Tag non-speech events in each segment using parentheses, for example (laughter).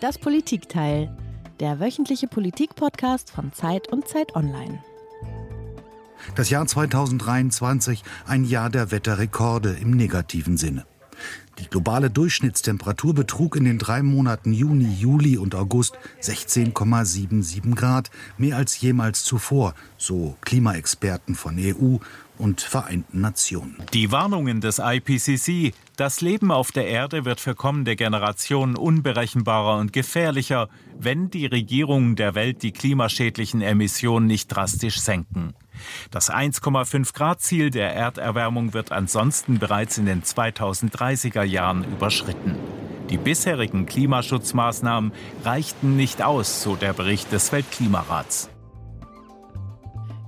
Das Politikteil, der wöchentliche Politik-Podcast von Zeit und Zeit Online. Das Jahr 2023 ein Jahr der Wetterrekorde im negativen Sinne. Die globale Durchschnittstemperatur betrug in den drei Monaten Juni, Juli und August 16,77 Grad, mehr als jemals zuvor, so Klimaexperten von EU und Vereinten Nationen. Die Warnungen des IPCC, das Leben auf der Erde wird für kommende Generationen unberechenbarer und gefährlicher, wenn die Regierungen der Welt die klimaschädlichen Emissionen nicht drastisch senken. Das 1,5 Grad Ziel der Erderwärmung wird ansonsten bereits in den 2030er Jahren überschritten. Die bisherigen Klimaschutzmaßnahmen reichten nicht aus, so der Bericht des Weltklimarats.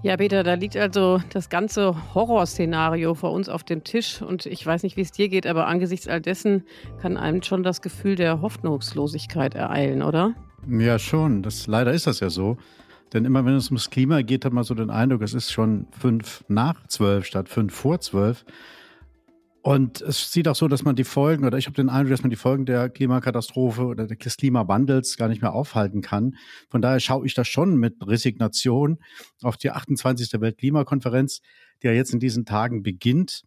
Ja, Peter, da liegt also das ganze Horrorszenario vor uns auf dem Tisch. Und ich weiß nicht, wie es dir geht, aber angesichts all dessen kann einem schon das Gefühl der Hoffnungslosigkeit ereilen, oder? Ja, schon. Das, leider ist das ja so. Denn immer wenn es ums Klima geht, hat man so den Eindruck, es ist schon fünf nach zwölf statt fünf vor zwölf. Und es sieht auch so, dass man die Folgen, oder ich habe den Eindruck, dass man die Folgen der Klimakatastrophe oder des Klimawandels gar nicht mehr aufhalten kann. Von daher schaue ich da schon mit Resignation auf die 28. Weltklimakonferenz, die ja jetzt in diesen Tagen beginnt.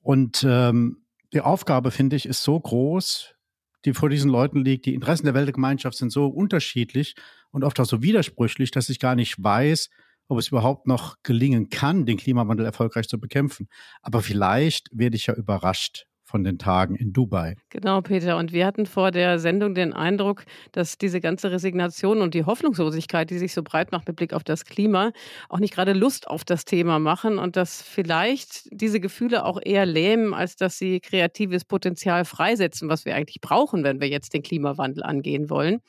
Und ähm, die Aufgabe, finde ich, ist so groß, die vor diesen Leuten liegt. Die Interessen der Weltgemeinschaft sind so unterschiedlich und oft auch so widersprüchlich, dass ich gar nicht weiß, ob es überhaupt noch gelingen kann, den Klimawandel erfolgreich zu bekämpfen. Aber vielleicht werde ich ja überrascht von den Tagen in Dubai. Genau, Peter. Und wir hatten vor der Sendung den Eindruck, dass diese ganze Resignation und die Hoffnungslosigkeit, die sich so breit macht mit Blick auf das Klima, auch nicht gerade Lust auf das Thema machen und dass vielleicht diese Gefühle auch eher lähmen, als dass sie kreatives Potenzial freisetzen, was wir eigentlich brauchen, wenn wir jetzt den Klimawandel angehen wollen.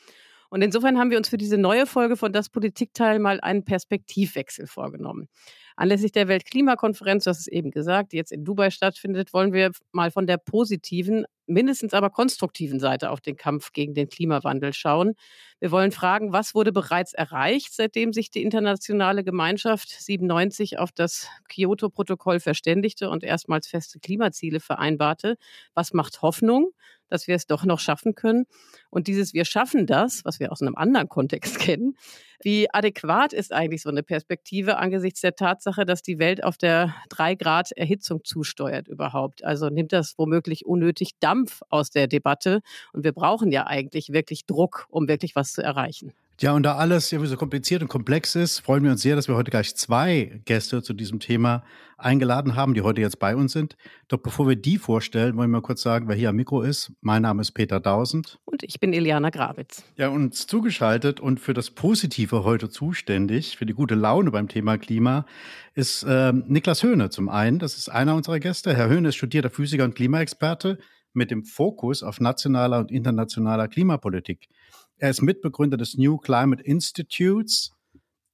Und insofern haben wir uns für diese neue Folge von Das Politikteil mal einen Perspektivwechsel vorgenommen. Anlässlich der Weltklimakonferenz, das ist eben gesagt, die jetzt in Dubai stattfindet, wollen wir mal von der positiven, mindestens aber konstruktiven Seite auf den Kampf gegen den Klimawandel schauen. Wir wollen fragen, was wurde bereits erreicht, seitdem sich die internationale Gemeinschaft 97 auf das Kyoto-Protokoll verständigte und erstmals feste Klimaziele vereinbarte? Was macht Hoffnung? Dass wir es doch noch schaffen können. Und dieses Wir schaffen das, was wir aus einem anderen Kontext (laughs) kennen, wie adäquat ist eigentlich so eine Perspektive angesichts der Tatsache, dass die Welt auf der drei Grad Erhitzung zusteuert überhaupt? Also nimmt das womöglich unnötig Dampf aus der Debatte? Und wir brauchen ja eigentlich wirklich Druck, um wirklich was zu erreichen. Ja, und da alles irgendwie so kompliziert und komplex ist, freuen wir uns sehr, dass wir heute gleich zwei Gäste zu diesem Thema eingeladen haben, die heute jetzt bei uns sind. Doch bevor wir die vorstellen, wollen wir mal kurz sagen, wer hier am Mikro ist. Mein Name ist Peter Dausend. Und ich bin Eliana Grabitz. Ja, uns zugeschaltet und für das Positive heute zuständig, für die gute Laune beim Thema Klima, ist äh, Niklas Höhne zum einen. Das ist einer unserer Gäste. Herr Höhne ist studierter Physiker und Klimaexperte mit dem Fokus auf nationaler und internationaler Klimapolitik. Er ist Mitbegründer des New Climate Institutes,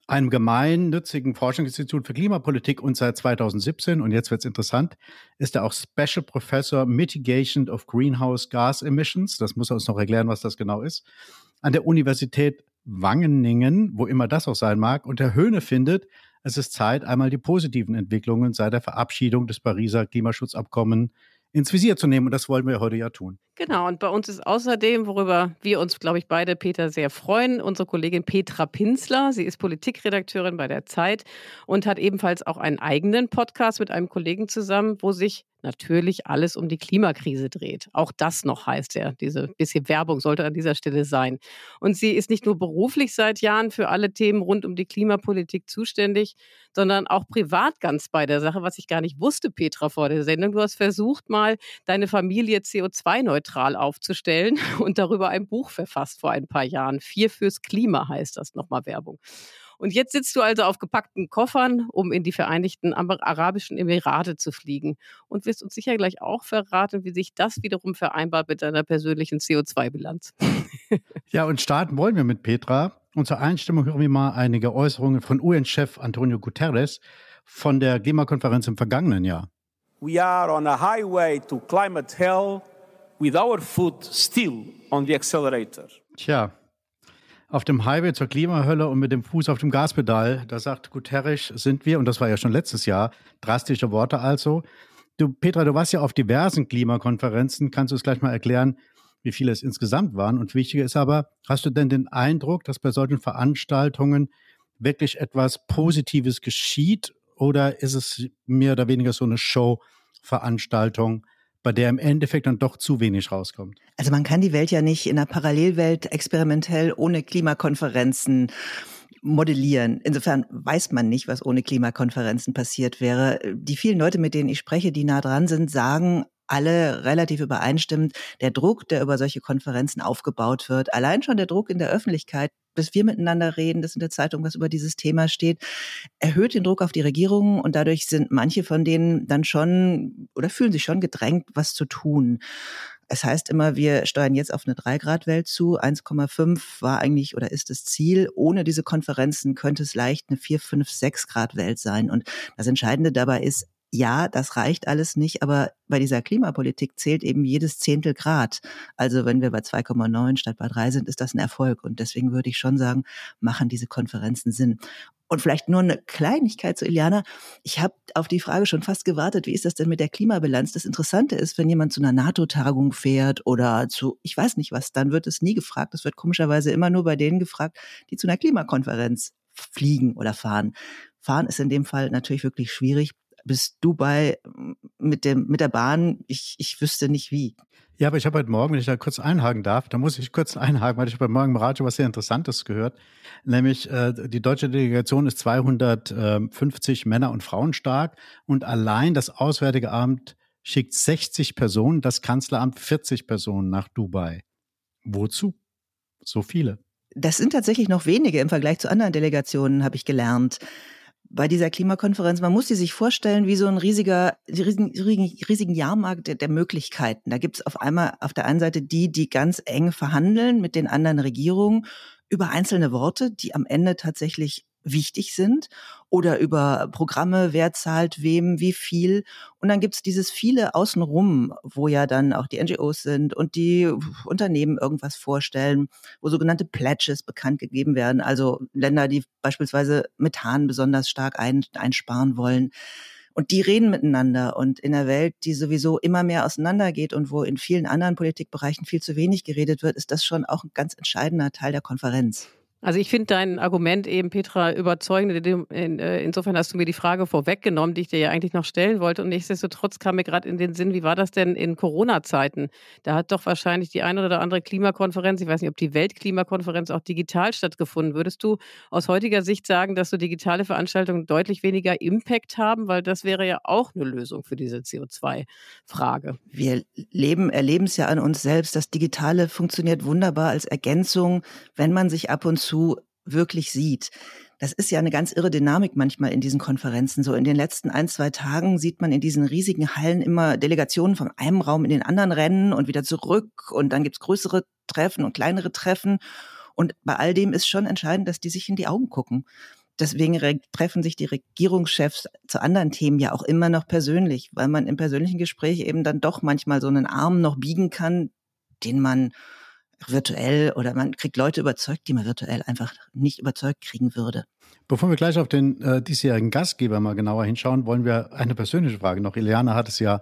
einem gemeinnützigen Forschungsinstitut für Klimapolitik und seit 2017, und jetzt wird es interessant, ist er auch Special Professor Mitigation of Greenhouse Gas Emissions. Das muss er uns noch erklären, was das genau ist. An der Universität Wangeningen, wo immer das auch sein mag. Und Herr Höhne findet, es ist Zeit, einmal die positiven Entwicklungen seit der Verabschiedung des Pariser Klimaschutzabkommens ins Visier zu nehmen. Und das wollen wir heute ja tun. Genau, und bei uns ist außerdem, worüber wir uns, glaube ich, beide, Peter, sehr freuen, unsere Kollegin Petra Pinsler. Sie ist Politikredakteurin bei der Zeit und hat ebenfalls auch einen eigenen Podcast mit einem Kollegen zusammen, wo sich natürlich alles um die Klimakrise dreht. Auch das noch heißt ja, diese bisschen Werbung sollte an dieser Stelle sein. Und sie ist nicht nur beruflich seit Jahren für alle Themen rund um die Klimapolitik zuständig, sondern auch privat ganz bei der Sache, was ich gar nicht wusste, Petra, vor der Sendung. Du hast versucht, mal deine Familie CO2-neutral aufzustellen (laughs) und darüber ein Buch verfasst vor ein paar Jahren. Vier fürs Klima heißt das nochmal Werbung. Und jetzt sitzt du also auf gepackten Koffern, um in die Vereinigten Arabischen Emirate zu fliegen. Und wirst uns sicher gleich auch verraten, wie sich das wiederum vereinbart mit deiner persönlichen CO2-Bilanz. (laughs) ja, und starten wollen wir mit Petra. Und zur Einstimmung hören wir mal einige Äußerungen von UN-Chef Antonio Guterres von der Klimakonferenz im vergangenen Jahr. We are on a highway to climate hell with our foot still on the accelerator. Tja, auf dem Highway zur Klimahölle und mit dem Fuß auf dem Gaspedal. Da sagt Guterres, sind wir, und das war ja schon letztes Jahr, drastische Worte also. Du, Petra, du warst ja auf diversen Klimakonferenzen. Kannst du es gleich mal erklären, wie viele es insgesamt waren? Und wichtiger ist aber, hast du denn den Eindruck, dass bei solchen Veranstaltungen wirklich etwas Positives geschieht? Oder ist es mehr oder weniger so eine Show-Veranstaltung? Bei der im Endeffekt dann doch zu wenig rauskommt. Also man kann die Welt ja nicht in einer Parallelwelt experimentell ohne Klimakonferenzen modellieren. Insofern weiß man nicht, was ohne Klimakonferenzen passiert wäre. Die vielen Leute, mit denen ich spreche, die nah dran sind, sagen, alle relativ übereinstimmend, der Druck, der über solche Konferenzen aufgebaut wird, allein schon der Druck in der Öffentlichkeit, bis wir miteinander reden, dass in der Zeitung was über dieses Thema steht, erhöht den Druck auf die Regierungen und dadurch sind manche von denen dann schon oder fühlen sich schon gedrängt, was zu tun. Es heißt immer, wir steuern jetzt auf eine 3-Grad-Welt zu. 1,5 war eigentlich oder ist das Ziel. Ohne diese Konferenzen könnte es leicht eine 4, 5, 6 Grad Welt sein. Und das Entscheidende dabei ist, ja, das reicht alles nicht, aber bei dieser Klimapolitik zählt eben jedes Zehntel Grad. Also wenn wir bei 2,9 statt bei 3 sind, ist das ein Erfolg. Und deswegen würde ich schon sagen, machen diese Konferenzen Sinn. Und vielleicht nur eine Kleinigkeit zu Iliana. Ich habe auf die Frage schon fast gewartet, wie ist das denn mit der Klimabilanz? Das Interessante ist, wenn jemand zu einer NATO-Tagung fährt oder zu, ich weiß nicht was, dann wird es nie gefragt. Es wird komischerweise immer nur bei denen gefragt, die zu einer Klimakonferenz fliegen oder fahren. Fahren ist in dem Fall natürlich wirklich schwierig bis Dubai mit dem mit der Bahn. Ich, ich wüsste nicht wie. Ja, aber ich habe heute Morgen, wenn ich da kurz einhaken darf, da muss ich kurz einhaken, weil ich heute Morgen im Radio was sehr Interessantes gehört. Nämlich, äh, die deutsche Delegation ist 250 Männer und Frauen stark und allein das Auswärtige Amt schickt 60 Personen, das Kanzleramt 40 Personen nach Dubai. Wozu? So viele. Das sind tatsächlich noch wenige im Vergleich zu anderen Delegationen, habe ich gelernt bei dieser Klimakonferenz, man muss sie sich vorstellen wie so ein riesiger, riesigen, riesigen Jahrmarkt der, der Möglichkeiten. Da gibt es auf einmal auf der einen Seite die, die ganz eng verhandeln mit den anderen Regierungen über einzelne Worte, die am Ende tatsächlich wichtig sind oder über Programme, wer zahlt wem, wie viel. Und dann gibt's dieses viele außenrum, wo ja dann auch die NGOs sind und die Unternehmen irgendwas vorstellen, wo sogenannte Pledges bekannt gegeben werden, also Länder, die beispielsweise Methan besonders stark ein, einsparen wollen. Und die reden miteinander. Und in der Welt, die sowieso immer mehr auseinandergeht und wo in vielen anderen Politikbereichen viel zu wenig geredet wird, ist das schon auch ein ganz entscheidender Teil der Konferenz. Also ich finde dein Argument eben, Petra, überzeugend. Äh, insofern hast du mir die Frage vorweggenommen, die ich dir ja eigentlich noch stellen wollte. Und nichtsdestotrotz kam mir gerade in den Sinn, wie war das denn in Corona-Zeiten? Da hat doch wahrscheinlich die eine oder andere Klimakonferenz, ich weiß nicht, ob die Weltklimakonferenz auch digital stattgefunden. Würdest du aus heutiger Sicht sagen, dass so digitale Veranstaltungen deutlich weniger Impact haben? Weil das wäre ja auch eine Lösung für diese CO2-Frage. Wir leben, erleben es ja an uns selbst. Das Digitale funktioniert wunderbar als Ergänzung, wenn man sich ab und zu zu wirklich sieht. Das ist ja eine ganz irre Dynamik manchmal in diesen Konferenzen. So in den letzten ein, zwei Tagen sieht man in diesen riesigen Hallen immer Delegationen von einem Raum in den anderen rennen und wieder zurück. Und dann gibt's größere Treffen und kleinere Treffen. Und bei all dem ist schon entscheidend, dass die sich in die Augen gucken. Deswegen treffen sich die Regierungschefs zu anderen Themen ja auch immer noch persönlich, weil man im persönlichen Gespräch eben dann doch manchmal so einen Arm noch biegen kann, den man virtuell oder man kriegt Leute überzeugt, die man virtuell einfach nicht überzeugt kriegen würde. Bevor wir gleich auf den äh, diesjährigen Gastgeber mal genauer hinschauen, wollen wir eine persönliche Frage noch. Ileana hat es ja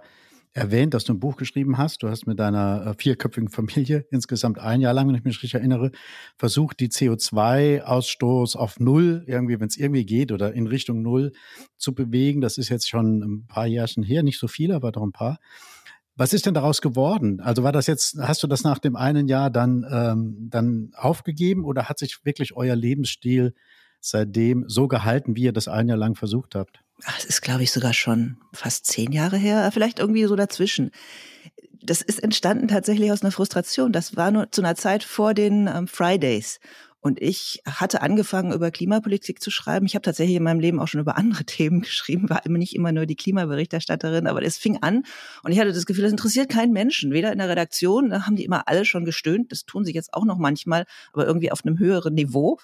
erwähnt, dass du ein Buch geschrieben hast. Du hast mit deiner äh, vierköpfigen Familie (laughs) insgesamt ein Jahr lang, wenn ich mich richtig erinnere, versucht, die CO2-Ausstoß auf Null, irgendwie, wenn es irgendwie geht, oder in Richtung Null zu bewegen. Das ist jetzt schon ein paar Jährchen her, nicht so viele, aber doch ein paar. Was ist denn daraus geworden? Also war das jetzt, hast du das nach dem einen Jahr dann, ähm, dann aufgegeben oder hat sich wirklich euer Lebensstil seitdem so gehalten, wie ihr das ein Jahr lang versucht habt? Das ist, glaube ich, sogar schon fast zehn Jahre her, vielleicht irgendwie so dazwischen. Das ist entstanden tatsächlich aus einer Frustration. Das war nur zu einer Zeit vor den ähm, Fridays. Und ich hatte angefangen, über Klimapolitik zu schreiben. Ich habe tatsächlich in meinem Leben auch schon über andere (laughs) Themen geschrieben, war immer nicht immer nur die Klimaberichterstatterin, aber es fing an und ich hatte das Gefühl, das interessiert keinen Menschen. Weder in der Redaktion, da haben die immer alle schon gestöhnt, das tun sie jetzt auch noch manchmal, aber irgendwie auf einem höheren Niveau.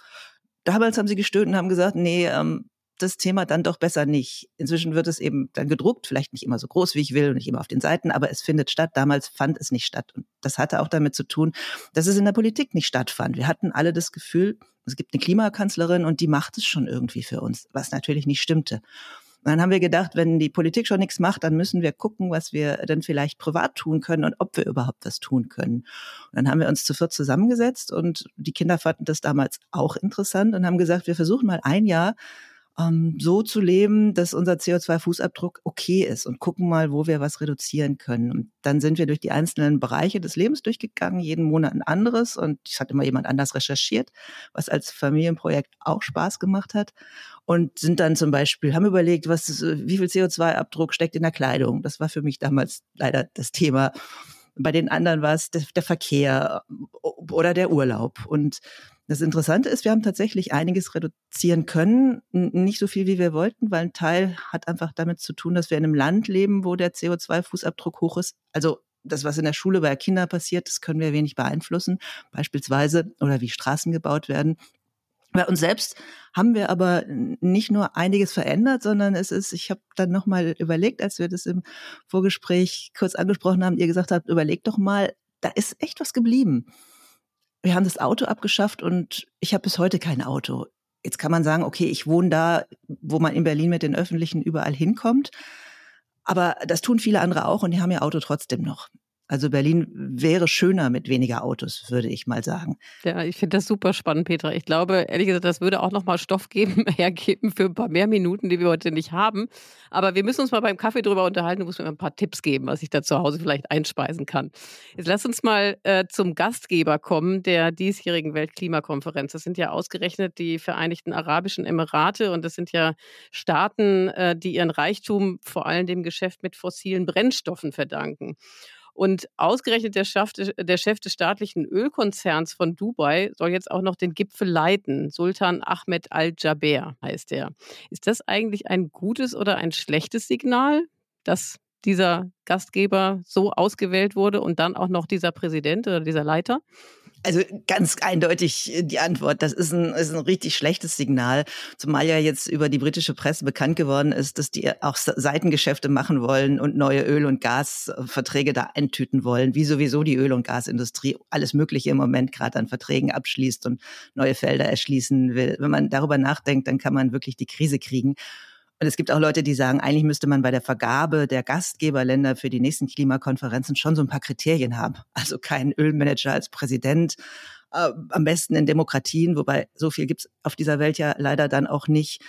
Damals haben sie gestöhnt und haben gesagt, nee, ähm, das Thema dann doch besser nicht. Inzwischen wird es eben dann gedruckt, vielleicht nicht immer so groß, wie ich will und nicht immer auf den Seiten, aber es findet statt. Damals fand es nicht statt. Und das hatte auch damit zu tun, dass es in der Politik nicht stattfand. Wir hatten alle das Gefühl, es gibt eine Klimakanzlerin und die macht es schon irgendwie für uns, was natürlich nicht stimmte. Und dann haben wir gedacht, wenn die Politik schon nichts macht, dann müssen wir gucken, was wir dann vielleicht privat tun können und ob wir überhaupt was tun können. Und dann haben wir uns zu viert zusammengesetzt und die Kinder fanden das damals auch interessant und haben gesagt, wir versuchen mal ein Jahr ähm, so zu leben, dass unser CO2-Fußabdruck okay ist und gucken mal, wo wir was reduzieren können. Und dann sind wir durch die einzelnen Bereiche des Lebens durchgegangen, jeden Monat ein anderes und es hat immer jemand anders recherchiert, was als Familienprojekt auch Spaß gemacht hat und sind dann zum Beispiel, haben überlegt, was, wie viel CO2-Abdruck steckt in der Kleidung. Das war für mich damals leider das Thema. Bei den anderen war es der, der Verkehr oder der Urlaub. Und das Interessante ist, wir haben tatsächlich einiges reduzieren können. Nicht so viel, wie wir wollten, weil ein Teil hat einfach damit zu tun, dass wir in einem Land leben, wo der CO2-Fußabdruck hoch ist. Also das, was in der Schule bei Kindern passiert, das können wir wenig beeinflussen. Beispielsweise, oder wie Straßen gebaut werden. Bei uns selbst haben wir aber nicht nur einiges verändert, sondern es ist, ich habe dann nochmal überlegt, als wir das im Vorgespräch kurz angesprochen haben, ihr gesagt habt, überlegt doch mal, da ist echt was geblieben wir haben das Auto abgeschafft und ich habe bis heute kein Auto. Jetzt kann man sagen, okay, ich wohne da, wo man in Berlin mit den Öffentlichen überall hinkommt. Aber das tun viele andere auch und die haben ihr Auto trotzdem noch. Also Berlin wäre schöner mit weniger Autos, würde ich mal sagen. Ja, ich finde das super spannend, Petra. Ich glaube, ehrlich gesagt, das würde auch nochmal Stoff geben, (laughs) hergeben für ein paar mehr Minuten, die wir heute nicht haben. Aber wir müssen uns mal beim Kaffee drüber unterhalten. Du musst mir ein paar Tipps geben, was ich da zu Hause vielleicht einspeisen kann. Jetzt lass uns mal äh, zum Gastgeber kommen der diesjährigen Weltklimakonferenz. Das sind ja ausgerechnet die Vereinigten Arabischen Emirate und das sind ja Staaten, äh, die ihren Reichtum vor allem dem Geschäft mit fossilen Brennstoffen verdanken. Und ausgerechnet der Chef, der Chef des staatlichen Ölkonzerns von Dubai soll jetzt auch noch den Gipfel leiten. Sultan Ahmed Al-Jaber heißt er. Ist das eigentlich ein gutes oder ein schlechtes Signal, dass dieser Gastgeber so ausgewählt wurde und dann auch noch dieser Präsident oder dieser Leiter? Also ganz eindeutig äh, die Antwort. Das ist ein, ist ein richtig schlechtes Signal, zumal ja jetzt über die britische Presse bekannt geworden ist, dass die auch Seitengeschäfte machen wollen und neue Öl- und Gasverträge da eintüten wollen, wie sowieso die Öl- und Gasindustrie alles Mögliche im Moment gerade an Verträgen abschließt und neue Felder erschließen will. Wenn man darüber nachdenkt, dann kann man wirklich die Krise kriegen. Und es gibt auch Leute, die sagen, eigentlich müsste man bei der Vergabe der Gastgeberländer für die nächsten Klimakonferenzen schon so ein paar Kriterien haben. (laughs) Also kein Ölmanager als Präsident, äh, am besten in Demokratien, wobei so viel gibt's auf dieser Welt ja leider dann auch nicht.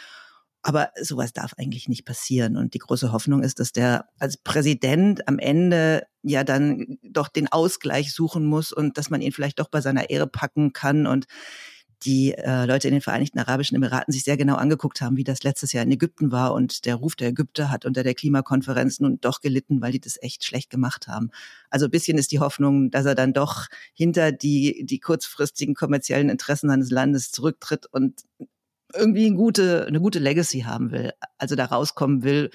Aber sowas darf eigentlich nicht passieren. Und die große Hoffnung ist, dass der als Präsident am Ende ja dann doch den Ausgleich suchen muss und dass man ihn vielleicht doch bei seiner Ehre packen kann und die äh, Leute in den Vereinigten Arabischen Emiraten sich sehr genau angeguckt haben, wie das letztes Jahr in Ägypten war. Und der Ruf der Ägypter hat unter der Klimakonferenz nun doch gelitten, weil die das echt schlecht gemacht haben. Also ein bisschen ist die Hoffnung, dass er dann doch hinter die, die kurzfristigen kommerziellen Interessen seines Landes zurücktritt und irgendwie eine gute, eine gute Legacy haben will. Also da rauskommen will,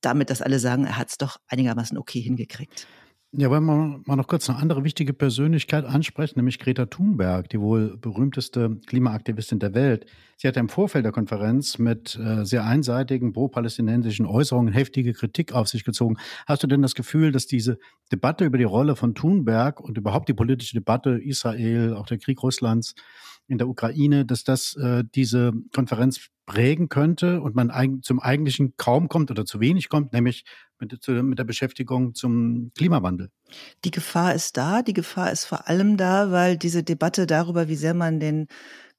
damit, dass alle sagen, er hat es doch einigermaßen okay hingekriegt. Ja, wollen wir mal noch kurz eine andere wichtige Persönlichkeit ansprechen, nämlich Greta Thunberg, die wohl berühmteste Klimaaktivistin der Welt. Sie hatte im Vorfeld der Konferenz mit äh, sehr einseitigen pro-palästinensischen Äußerungen heftige Kritik auf sich gezogen. Hast du denn das Gefühl, dass diese Debatte über die Rolle von Thunberg und überhaupt die politische Debatte Israel, auch der Krieg Russlands in der Ukraine, dass das äh, diese Konferenz prägen könnte und man eig zum eigentlichen kaum kommt oder zu wenig kommt, nämlich mit, zu, mit der Beschäftigung zum Klimawandel. Die Gefahr ist da. Die Gefahr ist vor allem da, weil diese Debatte darüber, wie sehr man den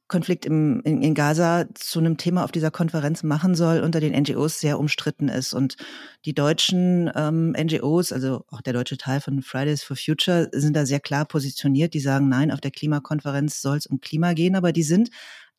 Konflikt im, in, in Gaza zu einem Thema auf dieser Konferenz machen soll, unter den NGOs sehr umstritten ist. Und die deutschen ähm, NGOs, also auch der deutsche Teil von Fridays for Future, sind da sehr klar positioniert. Die sagen, nein, auf der Klimakonferenz soll es um Klima gehen, aber die sind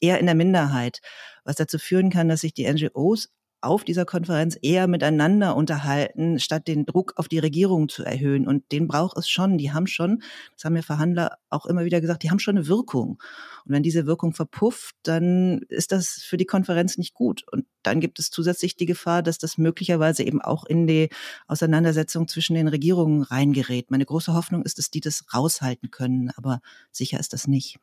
eher in der Minderheit, was dazu führen kann, dass sich die NGOs auf dieser Konferenz eher miteinander unterhalten, statt den Druck auf die Regierung zu erhöhen. Und den braucht es schon. Die haben schon, das haben ja Verhandler auch immer wieder gesagt, die haben schon eine Wirkung. Und wenn diese Wirkung verpufft, dann ist das für die Konferenz nicht gut. Und dann gibt es zusätzlich die Gefahr, dass das möglicherweise eben auch in die Auseinandersetzung zwischen den Regierungen reingerät. Meine große Hoffnung ist, dass die das raushalten können, aber sicher ist das nicht.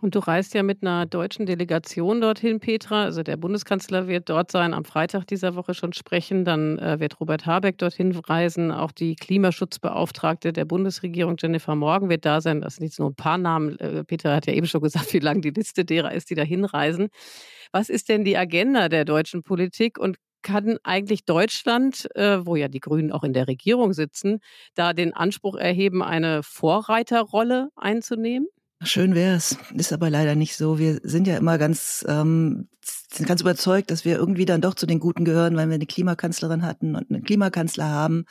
Und du reist ja mit einer deutschen Delegation dorthin, Petra. Also der Bundeskanzler wird dort sein, am Freitag dieser Woche schon sprechen. Dann äh, wird Robert Habeck dorthin reisen. Auch die Klimaschutzbeauftragte der Bundesregierung, Jennifer Morgan, wird da sein. Das sind jetzt nur ein paar Namen. Äh, Petra hat ja eben schon gesagt, wie lang die Liste derer ist, die da hinreisen. Was ist denn die Agenda der deutschen Politik und kann eigentlich Deutschland, äh, wo ja die Grünen auch in der Regierung sitzen, da den Anspruch erheben, eine Vorreiterrolle einzunehmen? Schön wäre es, ist aber leider nicht so. Wir sind ja immer ganz, ähm, sind ganz überzeugt, dass wir irgendwie dann doch zu den Guten gehören, weil wir eine Klimakanzlerin hatten und einen Klimakanzler haben.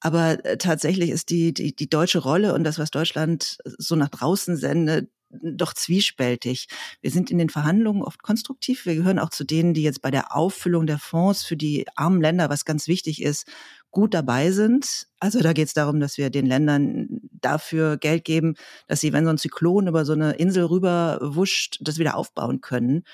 Aber äh, tatsächlich ist die, die, die deutsche Rolle und das, was Deutschland so nach draußen sendet, doch zwiespältig. Wir sind in den Verhandlungen oft konstruktiv. Wir gehören auch zu denen, die jetzt bei der Auffüllung der Fonds für die armen Länder, was ganz wichtig ist, gut dabei sind. Also da geht es darum, dass wir den Ländern dafür Geld geben, dass sie, wenn so ein Zyklon über so eine Insel rüber wuscht, das wieder aufbauen können.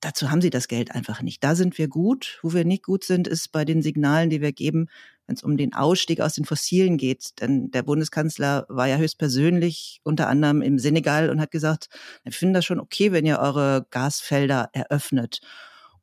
Dazu haben sie das Geld einfach nicht. Da sind wir gut. Wo wir nicht gut sind, ist bei den Signalen, die wir geben, wenn es um den Ausstieg aus den Fossilen geht. Denn der Bundeskanzler war ja höchstpersönlich unter anderem im Senegal und hat gesagt, wir finden das schon okay, wenn ihr eure Gasfelder eröffnet.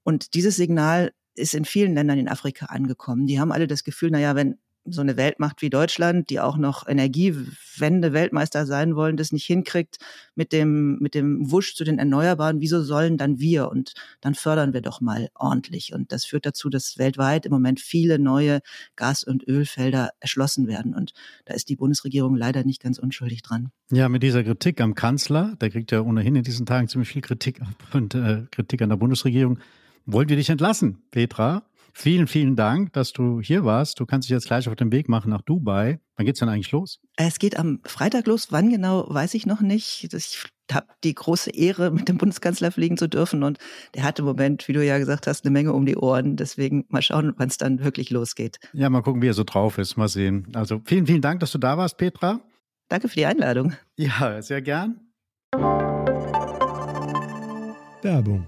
Und dieses Signal ist in vielen Ländern in Afrika angekommen. Die haben alle das Gefühl, naja, wenn so eine Weltmacht wie Deutschland, die auch noch Energiewende Weltmeister sein wollen, das nicht hinkriegt mit dem, mit dem Wusch zu den Erneuerbaren, wieso sollen dann wir? Und dann fördern wir doch mal ordentlich. Und das führt dazu, dass weltweit im Moment viele neue Gas- und Ölfelder erschlossen werden. Und da ist die Bundesregierung leider nicht ganz unschuldig dran. Ja, mit dieser Kritik am Kanzler, der kriegt ja ohnehin in diesen Tagen ziemlich viel Kritik ab und äh, Kritik an der Bundesregierung, wollen wir dich entlassen, Petra. Vielen, vielen Dank, dass du hier warst. Du kannst dich jetzt gleich auf den Weg machen nach Dubai. Wann geht's denn eigentlich los? Es geht am Freitag los. Wann genau, weiß ich noch nicht. Ich habe die große Ehre, mit dem Bundeskanzler fliegen zu dürfen. Und der hat im Moment, wie du ja gesagt hast, eine Menge um die Ohren. Deswegen mal schauen, wann es dann wirklich losgeht. Ja, mal gucken, wie er so drauf ist. Mal sehen. Also vielen, vielen Dank, dass du da warst, Petra. Danke für die Einladung. Ja, sehr gern. Werbung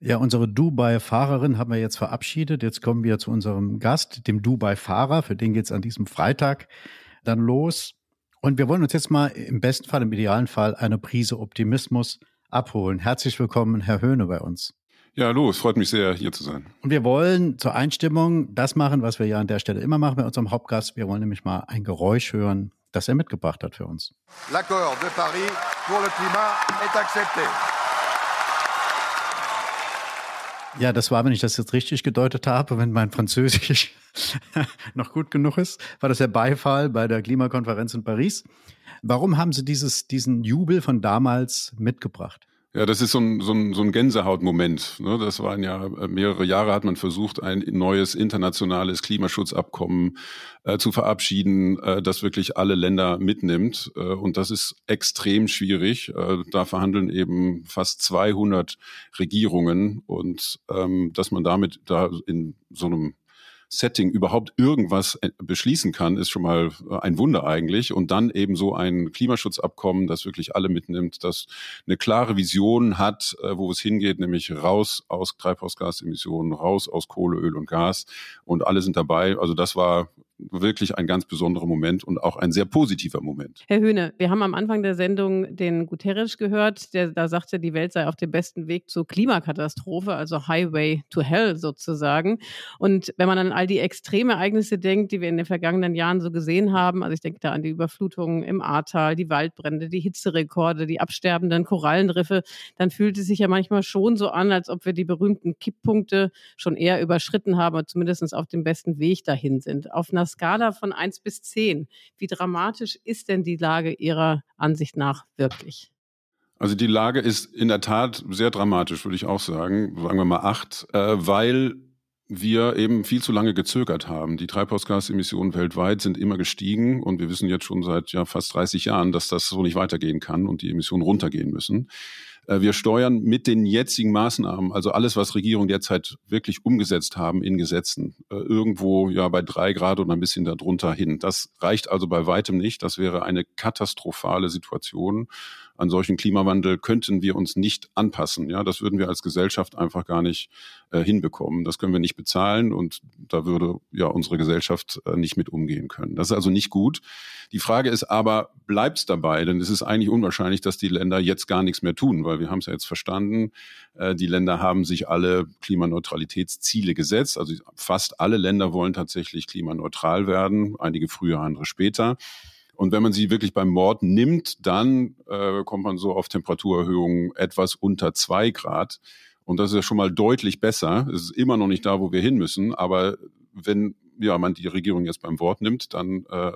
Ja, unsere Dubai-Fahrerin haben wir jetzt verabschiedet. Jetzt kommen wir zu unserem Gast, dem Dubai-Fahrer. Für den geht es an diesem Freitag dann los. Und wir wollen uns jetzt mal im besten Fall, im idealen Fall, eine Prise Optimismus abholen. Herzlich willkommen, Herr Höhne, bei uns. Ja, hallo, es freut mich sehr, hier zu sein. Und wir wollen zur Einstimmung das machen, was wir ja an der Stelle immer machen bei unserem Hauptgast. Wir wollen nämlich mal ein Geräusch hören, das er mitgebracht hat für uns. L'accord de Paris pour le climat est accepté. Ja, das war, wenn ich das jetzt richtig gedeutet habe, wenn mein Französisch (laughs) noch gut genug ist, war das der Beifall bei der Klimakonferenz in Paris. Warum haben Sie dieses, diesen Jubel von damals mitgebracht? Ja, das ist so ein, so ein, so ein Gänsehautmoment. Ne? Das waren ja äh, mehrere Jahre, hat man versucht, ein neues internationales Klimaschutzabkommen äh, zu verabschieden, äh, das wirklich alle Länder mitnimmt. Und das ist extrem schwierig. Da verhandeln eben fast 200 Regierungen und ähm, dass man damit da in so einem Setting überhaupt irgendwas äh, beschließen kann, ist schon mal äh, ein Wunder eigentlich. Und dann eben so ein Klimaschutzabkommen, das wirklich alle mitnimmt, das eine klare Vision hat, äh, wo es hingeht, nämlich raus aus Treibhausgasemissionen, raus aus Kohle, Öl und Gas. Und alle sind dabei. Also das war wirklich ein ganz besonderer Moment und auch ein sehr positiver Moment. Herr Höhne, wir haben am Anfang der Sendung den Guterres gehört, der da sagte, die Welt sei auf dem besten Weg zur Klimakatastrophe, also Highway to Hell sozusagen. Und wenn man an all die Extremereignisse denkt, die wir in den vergangenen Jahren so gesehen haben, also ich denke da an die Überflutungen im Ahrtal, die Waldbrände, die Hitzerekorde, die absterbenden Korallenriffe, dann fühlt es sich ja manchmal schon so an, als ob wir die berühmten Kipppunkte schon eher überschritten haben zumindest auf dem besten Weg dahin sind. Auf einer Skala von 1 bis 10, wie dramatisch ist denn die Lage Ihrer Ansicht nach wirklich? Also die Lage ist in der Tat sehr dramatisch, würde ich auch sagen. Sagen wir mal acht, äh, weil wir eben viel zu lange gezögert haben. Die Treibhausgasemissionen weltweit sind immer gestiegen und wir wissen jetzt schon seit ja, fast 30 Jahren, dass das so nicht weitergehen kann und die Emissionen runtergehen müssen. Äh, wir steuern mit den jetzigen Maßnahmen, also alles, was Regierungen derzeit wirklich umgesetzt haben in Gesetzen, äh, irgendwo ja bei drei Grad oder ein bisschen darunter hin. Das reicht also bei weitem nicht. Das wäre eine katastrophale Situation an solchen Klimawandel könnten wir uns nicht anpassen. Ja, das würden wir als Gesellschaft einfach gar nicht äh, hinbekommen. Das können wir nicht bezahlen und da würde ja unsere Gesellschaft äh, nicht mit umgehen können. Das ist also nicht gut. Die Frage ist aber, bleibt es dabei? Denn es ist eigentlich unwahrscheinlich, dass die Länder jetzt gar nichts mehr tun, weil wir haben es ja jetzt verstanden. Äh, die Länder haben sich alle Klimaneutralitätsziele gesetzt. Also fast alle Länder wollen tatsächlich klimaneutral werden. Einige früher, andere später. Und wenn man sie wirklich beim Mord nimmt, dann äh, kommt man so auf Temperaturerhöhungen etwas unter zwei Grad. Und das ist ja schon mal deutlich besser. Es ist immer noch nicht da, wo wir hin müssen. Aber wenn ja, man die Regierung jetzt beim Wort nimmt, dann äh,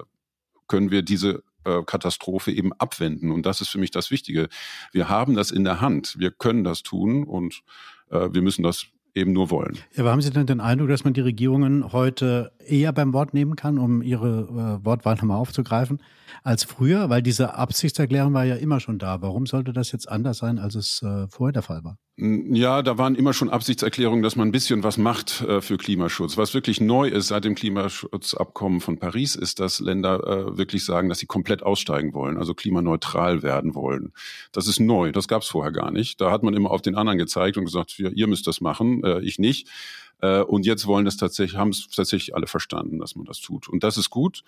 können wir diese äh, Katastrophe eben abwenden. Und das ist für mich das Wichtige. Wir haben das in der Hand. Wir können das tun und äh, wir müssen das eben nur wollen. Ja, aber haben Sie denn den Eindruck, dass man die Regierungen heute eher beim Wort nehmen kann, um ihre äh, Wortwahl nochmal aufzugreifen, als früher? Weil diese Absichtserklärung war ja immer schon da. Warum sollte das jetzt anders sein, als es äh, vorher der Fall war? Ja, da waren immer schon Absichtserklärungen, dass man ein bisschen was macht äh, für Klimaschutz. Was wirklich neu ist seit dem Klimaschutzabkommen von Paris, ist, dass Länder äh, wirklich sagen, dass sie komplett aussteigen wollen, also klimaneutral werden wollen. Das ist neu, das gab es vorher gar nicht. Da hat man immer auf den anderen gezeigt und gesagt, ihr müsst das machen, äh, ich nicht. Äh, und jetzt wollen das tatsächlich, haben es tatsächlich alle verstanden, dass man das tut. Und das ist gut.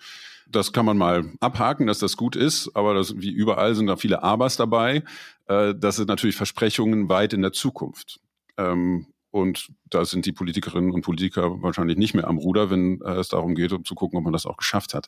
Das kann man mal abhaken, dass das gut ist. Aber das, wie überall sind da viele Abers dabei. Äh, das sind natürlich Versprechungen weit in der Zukunft. Ähm, und da sind die Politikerinnen und Politiker wahrscheinlich nicht mehr am Ruder, wenn äh, es darum geht, um zu gucken, ob man das auch geschafft hat.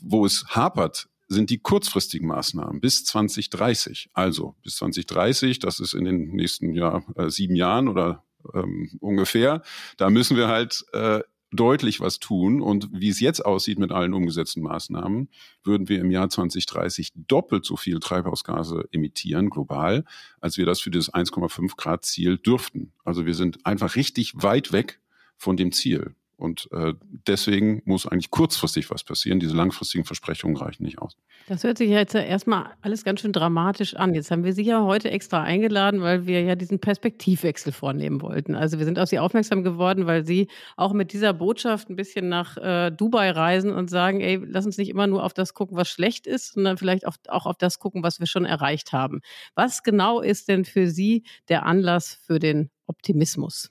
Wo es hapert, sind die kurzfristigen Maßnahmen bis 2030. Also bis 2030, das ist in den nächsten ja, sieben Jahren oder ähm, ungefähr. Da müssen wir halt äh, deutlich was tun. Und wie es jetzt aussieht mit allen umgesetzten Maßnahmen, würden wir im Jahr 2030 doppelt so viel Treibhausgase emittieren, global, als wir das für das 1,5 Grad Ziel dürften. Also wir sind einfach richtig weit weg von dem Ziel. Und äh, deswegen muss eigentlich kurzfristig was passieren. Diese langfristigen Versprechungen reichen nicht aus. Das hört sich jetzt erstmal alles ganz schön dramatisch an. Jetzt haben wir Sie ja heute extra eingeladen, weil wir ja diesen Perspektivwechsel vornehmen wollten. Also wir sind auf Sie aufmerksam geworden, weil Sie auch mit dieser Botschaft ein bisschen nach äh, Dubai reisen und sagen, ey, lass uns nicht immer nur auf das gucken, was schlecht ist, sondern vielleicht auch, auch auf das gucken, was wir schon erreicht haben. Was genau ist denn für Sie der Anlass für den Optimismus?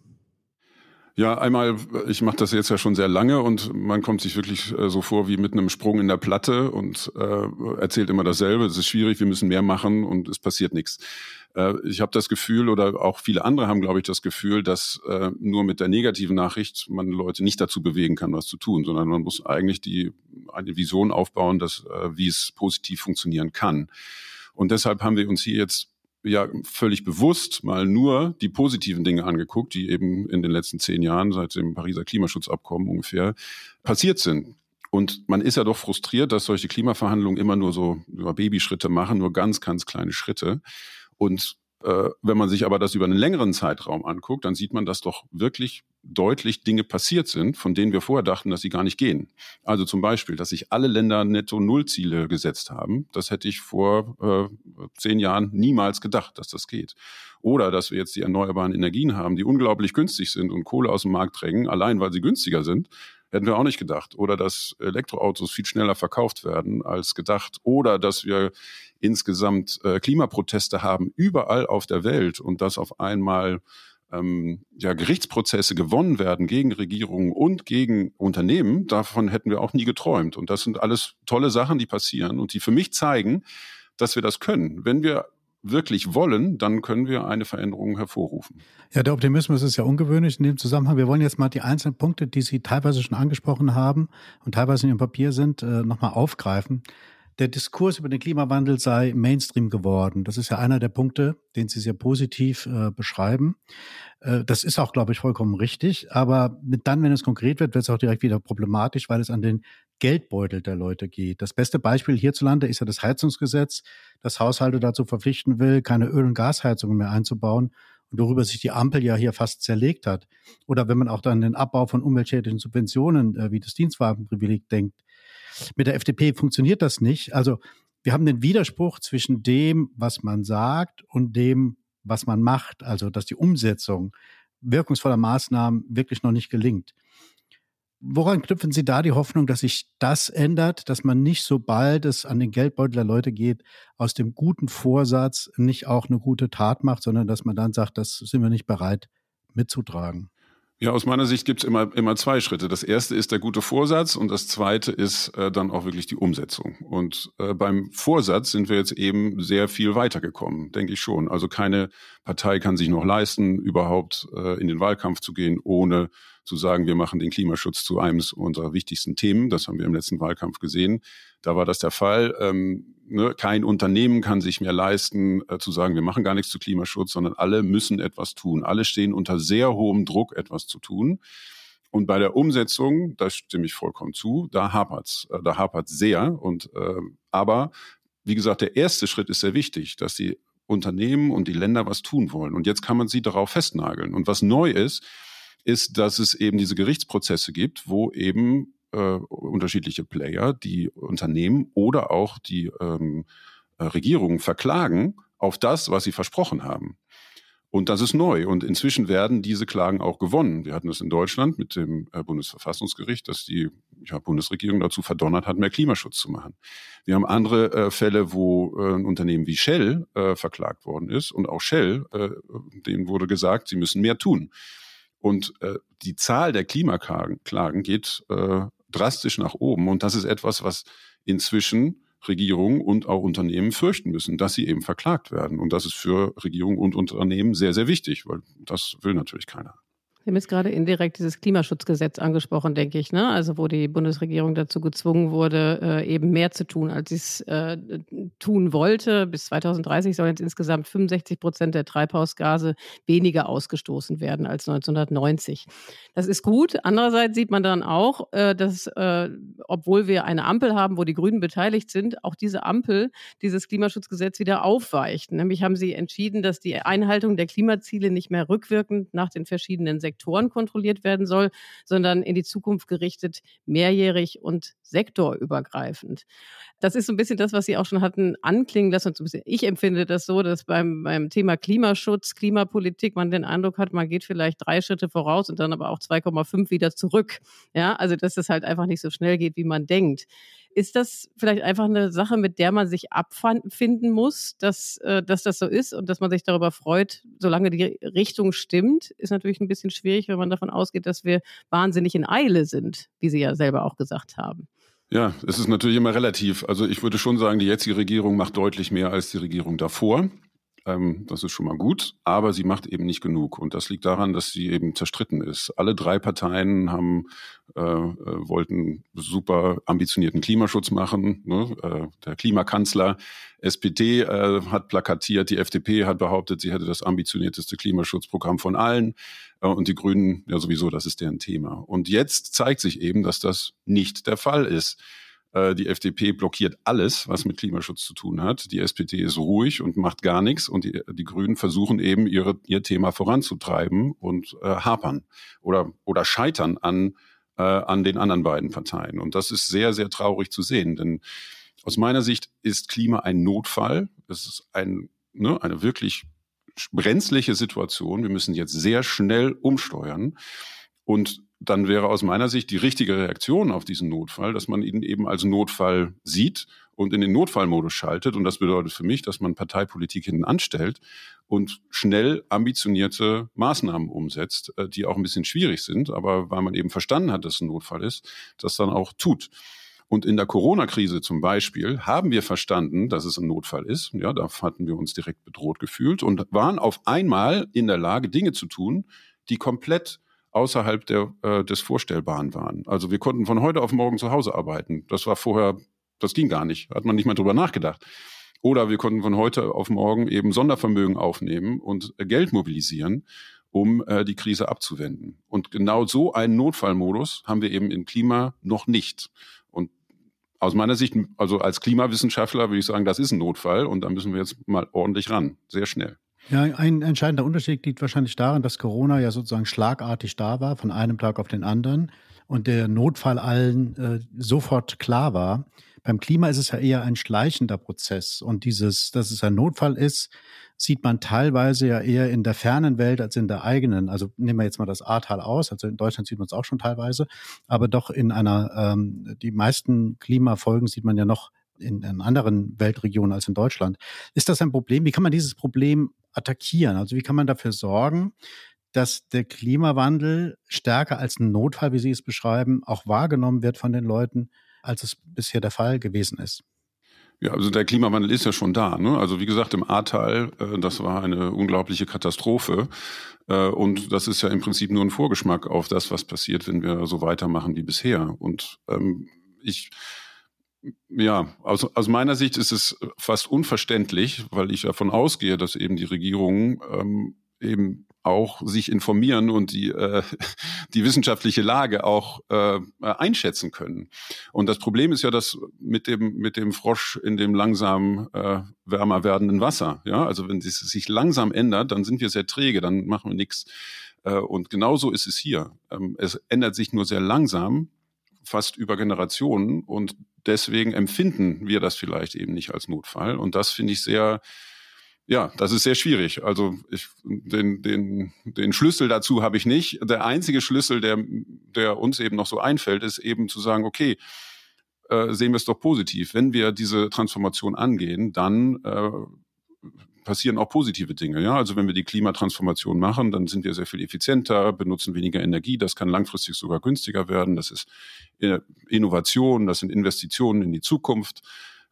Ja, einmal, ich mache das jetzt ja schon sehr lange und man kommt sich wirklich äh, so vor wie mit einem Sprung in der Platte und äh, erzählt immer dasselbe. Es ist schwierig, wir müssen mehr machen und es passiert nichts. Äh, ich habe das Gefühl oder auch viele andere haben, glaube ich, das Gefühl, dass äh, nur mit der negativen Nachricht man Leute nicht dazu bewegen kann, was zu tun, sondern man muss eigentlich die eine Vision aufbauen, dass äh, wie es positiv funktionieren kann. Und deshalb haben wir uns hier jetzt ja völlig bewusst mal nur die positiven Dinge angeguckt, die eben in den letzten zehn Jahren seit dem Pariser Klimaschutzabkommen ungefähr passiert sind. Und man ist ja doch frustriert, dass solche Klimaverhandlungen immer nur so Babyschritte machen, nur ganz, ganz kleine Schritte. Und wenn man sich aber das über einen längeren Zeitraum anguckt, dann sieht man, dass doch wirklich deutlich Dinge passiert sind, von denen wir vorher dachten, dass sie gar nicht gehen. Also zum Beispiel, dass sich alle Länder Netto-Null-Ziele gesetzt haben. Das hätte ich vor äh, zehn Jahren niemals gedacht, dass das geht. Oder dass wir jetzt die erneuerbaren Energien haben, die unglaublich günstig sind und Kohle aus dem Markt drängen, allein weil sie günstiger sind. Hätten wir auch nicht gedacht. Oder dass Elektroautos viel schneller verkauft werden als gedacht. Oder dass wir insgesamt äh, Klimaproteste haben überall auf der Welt und dass auf einmal ähm, ja, Gerichtsprozesse gewonnen werden gegen Regierungen und gegen Unternehmen, davon hätten wir auch nie geträumt. Und das sind alles tolle Sachen, die passieren und die für mich zeigen, dass wir das können. Wenn wir wirklich wollen, dann können wir eine Veränderung hervorrufen. Ja, der Optimismus ist ja ungewöhnlich in dem Zusammenhang. Wir wollen jetzt mal die einzelnen Punkte, die Sie teilweise schon angesprochen haben und teilweise in Ihrem Papier sind, äh, nochmal aufgreifen der Diskurs über den Klimawandel sei Mainstream geworden. Das ist ja einer der Punkte, den Sie sehr positiv äh, beschreiben. Äh, das ist auch, glaube ich, vollkommen richtig. Aber dann, wenn es konkret wird, wird es auch direkt wieder problematisch, weil es an den Geldbeutel der Leute geht. Das beste Beispiel hierzulande ist ja das Heizungsgesetz, das Haushalte dazu verpflichten will, keine Öl- und Gasheizungen mehr einzubauen und worüber sich die Ampel ja hier fast zerlegt hat. Oder wenn man auch dann den Abbau von umweltschädlichen Subventionen äh, wie das Dienstwagenprivileg denkt. Mit der FDP funktioniert das nicht. Also wir haben den Widerspruch zwischen dem, was man sagt und dem, was man macht. Also dass die Umsetzung wirkungsvoller Maßnahmen wirklich noch nicht gelingt. Woran knüpfen Sie da die Hoffnung, dass sich das ändert, dass man nicht, sobald es an den Geldbeutel der Leute geht, aus dem guten Vorsatz nicht auch eine gute Tat macht, sondern dass man dann sagt, das sind wir nicht bereit mitzutragen? Ja, aus meiner Sicht gibt's immer, immer zwei Schritte. Das erste ist der gute Vorsatz und das zweite ist äh, dann auch wirklich die Umsetzung. Und äh, beim Vorsatz sind wir jetzt eben sehr viel weitergekommen, denke ich schon. Also keine Partei kann sich noch leisten, überhaupt äh, in den Wahlkampf zu gehen, ohne zu sagen, wir machen den Klimaschutz zu einem unserer wichtigsten Themen. Das haben wir im letzten Wahlkampf gesehen. Da war das der Fall. Ähm, ne, kein Unternehmen kann sich mehr leisten, äh, zu sagen, wir machen gar nichts zu Klimaschutz, sondern alle müssen etwas tun. Alle stehen unter sehr hohem Druck, etwas zu tun. Und bei der Umsetzung, da stimme ich vollkommen zu, da hapert's, äh, da hapert's sehr. Und äh, aber wie gesagt, der erste Schritt ist sehr wichtig, dass die Unternehmen und die Länder was tun wollen. Und jetzt kann man sie darauf festnageln. Und was neu ist, ist, dass es eben diese Gerichtsprozesse gibt, wo eben äh, unterschiedliche Player, die Unternehmen oder auch die ähm, äh, Regierungen verklagen auf das, was sie versprochen haben. Und das ist neu. Und inzwischen werden diese Klagen auch gewonnen. Wir hatten es in Deutschland mit dem äh, Bundesverfassungsgericht, dass die ja, Bundesregierung dazu verdonnert hat, mehr Klimaschutz zu machen. Wir haben andere äh, Fälle, wo äh, ein Unternehmen wie Shell äh, verklagt worden ist. Und auch Shell, äh, denen wurde gesagt, sie müssen mehr tun. Und äh, die Zahl der Klimaklagen geht drastisch nach oben. Und das ist etwas, was inzwischen Regierungen und auch Unternehmen fürchten müssen, dass sie eben verklagt werden. Und das ist für Regierungen und Unternehmen sehr, sehr wichtig, weil das will natürlich keiner. Sie haben jetzt gerade indirekt dieses Klimaschutzgesetz angesprochen, denke ich, ne? Also wo die Bundesregierung dazu gezwungen wurde, äh, eben mehr zu tun, als sie es äh, tun wollte. Bis 2030 sollen jetzt insgesamt 65 Prozent der Treibhausgase weniger ausgestoßen werden als 1990. Das ist gut. Andererseits sieht man dann auch, äh, dass äh, obwohl wir eine Ampel haben, wo die Grünen beteiligt sind, auch diese Ampel dieses Klimaschutzgesetz wieder aufweicht. Nämlich haben sie entschieden, dass die Einhaltung der Klimaziele nicht mehr rückwirkend nach den verschiedenen Sektoren Sektoren kontrolliert werden soll, sondern in die Zukunft gerichtet, mehrjährig und sektorübergreifend. Das ist so ein bisschen das, was Sie auch schon hatten, anklingen lassen. Ich empfinde das so, dass beim, beim Thema Klimaschutz, Klimapolitik man den Eindruck hat, man geht vielleicht drei Schritte voraus und dann aber auch 2,5 wieder zurück. Ja, also dass es halt einfach nicht so schnell geht, wie man denkt. Ist das vielleicht einfach eine Sache, mit der man sich abfinden muss, dass, äh, dass das so ist und dass man sich darüber freut, solange die Richtung stimmt? Ist natürlich ein bisschen schwierig, wenn man davon ausgeht, dass wir wahnsinnig in Eile sind, wie Sie ja selber auch gesagt haben. Ja, es ist natürlich immer relativ. Also ich würde schon sagen, die jetzige Regierung macht deutlich mehr als die Regierung davor. Ähm, das ist schon mal gut, aber sie macht eben nicht genug. Und das liegt daran, dass sie eben zerstritten ist. Alle drei Parteien haben, äh, äh wollten super ambitionierten Klimaschutz machen. Ne? Äh, der Klimakanzler SPD äh, hat plakatiert, die FDP hat behauptet, sie hätte das ambitionierteste Klimaschutzprogramm von allen. Äh, und die Grünen, ja sowieso, das ist deren Thema. Und jetzt zeigt sich eben, dass das nicht der Fall ist. Äh, die FDP blockiert alles, was mit Klimaschutz zu tun hat. Die SPD ist ruhig und macht gar nichts. Und die, die Grünen versuchen eben, ihre, ihr Thema voranzutreiben und äh, hapern oder, oder scheitern an, äh, an den anderen beiden Parteien. Und das ist sehr, sehr traurig zu sehen. Denn aus meiner Sicht ist Klima ein Notfall. Es ist ein, ne, eine wirklich brenzliche Situation. Wir müssen jetzt sehr schnell umsteuern. Und dann wäre aus meiner Sicht die richtige Reaktion auf diesen Notfall, dass man ihn eben als Notfall sieht und in den Notfallmodus schaltet. Und das bedeutet für mich, dass man Parteipolitik hinten anstellt und schnell ambitionierte Maßnahmen umsetzt, äh, die auch ein bisschen schwierig sind, aber weil man eben verstanden hat, dass es ein Notfall ist, das dann auch tut. Und in der Corona-Krise zum Beispiel haben wir verstanden, dass es ein Notfall ist. Ja, da hatten wir uns direkt bedroht gefühlt und waren auf einmal in der Lage, Dinge zu tun, die komplett außerhalb der, äh, des Vorstellbaren waren. Also wir konnten von heute auf morgen zu Hause arbeiten. Das war vorher, das ging gar nicht. Hat man nicht mal drüber nachgedacht. Oder wir konnten von heute auf morgen eben Sondervermögen aufnehmen und äh, Geld mobilisieren, um äh, die Krise abzuwenden. Und genau so einen Notfallmodus haben wir eben im Klima noch nicht. Und aus meiner Sicht, also als Klimawissenschaftler würde ich sagen, das ist ein Notfall und da müssen wir jetzt mal ordentlich ran, sehr schnell. Ja, ein entscheidender Unterschied liegt wahrscheinlich darin, dass Corona ja sozusagen schlagartig da war, von einem Tag auf den anderen und der Notfall allen äh, sofort klar war. Beim Klima ist es ja eher ein schleichender Prozess und dieses, dass es ein Notfall ist, sieht man teilweise ja eher in der fernen Welt als in der eigenen. Also nehmen wir jetzt mal das Ahrtal aus, also in Deutschland sieht man es auch schon teilweise, aber doch in einer, ähm, die meisten Klimafolgen sieht man ja noch in, in anderen Weltregionen als in Deutschland. Ist das ein Problem? Wie kann man dieses Problem attackieren? Also wie kann man dafür sorgen, dass der Klimawandel stärker als ein Notfall, wie Sie es beschreiben, auch wahrgenommen wird von den Leuten, als es bisher der Fall gewesen ist? Ja, also der Klimawandel ist ja schon da. Ne? Also wie gesagt, im Ahrtal, äh, das war eine unglaubliche Katastrophe. Äh, und das ist ja im Prinzip nur ein Vorgeschmack auf das, was passiert, wenn wir so weitermachen wie bisher. Und ähm, ich ja, aus, aus meiner Sicht ist es fast unverständlich, weil ich davon ausgehe, dass eben die Regierungen ähm, eben auch sich informieren und die, äh, (laughs) die wissenschaftliche Lage auch äh, einschätzen können. Und das Problem ist ja, dass mit dem, mit dem Frosch in dem langsam äh, wärmer werdenden Wasser, ja, also wenn es sich langsam ändert, dann sind wir sehr träge, dann machen wir nichts. Äh, und genauso ist es hier. Ähm, es ändert sich nur sehr langsam, fast über Generationen und deswegen empfinden wir das vielleicht eben nicht als Notfall. Und das finde ich sehr, ja, das ist sehr schwierig. Also ich, den, den, den Schlüssel dazu habe ich nicht. Der einzige Schlüssel, der, der uns eben noch so einfällt, ist eben zu sagen, okay, äh, sehen wir es doch positiv. Wenn wir diese Transformation angehen, dann äh, passieren auch positive Dinge. Ja, also wenn wir die Klimatransformation machen, dann sind wir sehr viel effizienter, benutzen weniger Energie. Das kann langfristig sogar günstiger werden. Das ist äh, Innovation, das sind Investitionen in die Zukunft.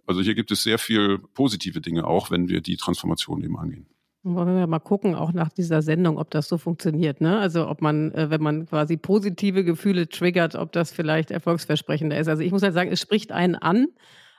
Also hier gibt es sehr viel positive Dinge auch, wenn wir die Transformation eben angehen. Wollen wir mal gucken, auch nach dieser Sendung, ob das so funktioniert. Ne? Also ob man, äh, wenn man quasi positive Gefühle triggert, ob das vielleicht erfolgsversprechender ist. Also ich muss halt sagen, es spricht einen an.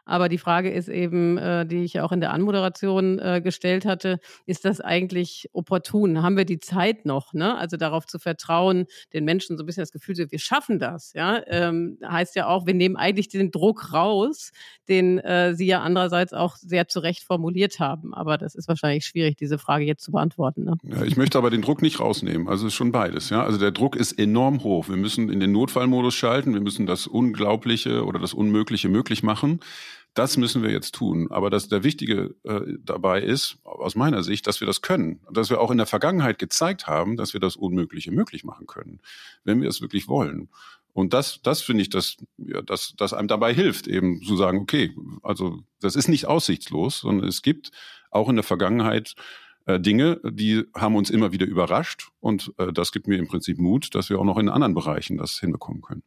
Aber die Frage ist eben, äh, die ich auch in der Anmoderation äh, gestellt hatte, ist das eigentlich opportun? Haben wir die Zeit noch, ne? Also darauf zu vertrauen, den Menschen so ein bisschen das Gefühl, wir schaffen das, ja? Ähm, heißt ja auch, wir nehmen eigentlich den Druck raus, den äh, Sie ja andererseits auch sehr zu Recht formuliert haben. Aber das ist wahrscheinlich schwierig, diese Frage jetzt zu beantworten. Ne? Ja, ich möchte aber den Druck nicht rausnehmen. Also schon beides, ja? Also der Druck ist enorm hoch. Wir müssen in den Notfallmodus schalten. Wir müssen das Unglaubliche oder das Unmögliche möglich machen. Das müssen wir jetzt tun. Aber das, der Wichtige äh, dabei ist, aus meiner Sicht, dass wir das können. Dass wir auch in der Vergangenheit gezeigt haben, dass wir das Unmögliche möglich machen können, wenn wir es wirklich wollen. Und das, das finde ich, dass, ja, dass, dass einem dabei hilft, eben zu sagen, okay, also das ist nicht aussichtslos, sondern es gibt auch in der Vergangenheit äh, Dinge, die haben uns immer wieder überrascht. Und äh, das gibt mir im Prinzip Mut, dass wir auch noch in anderen Bereichen das hinbekommen können.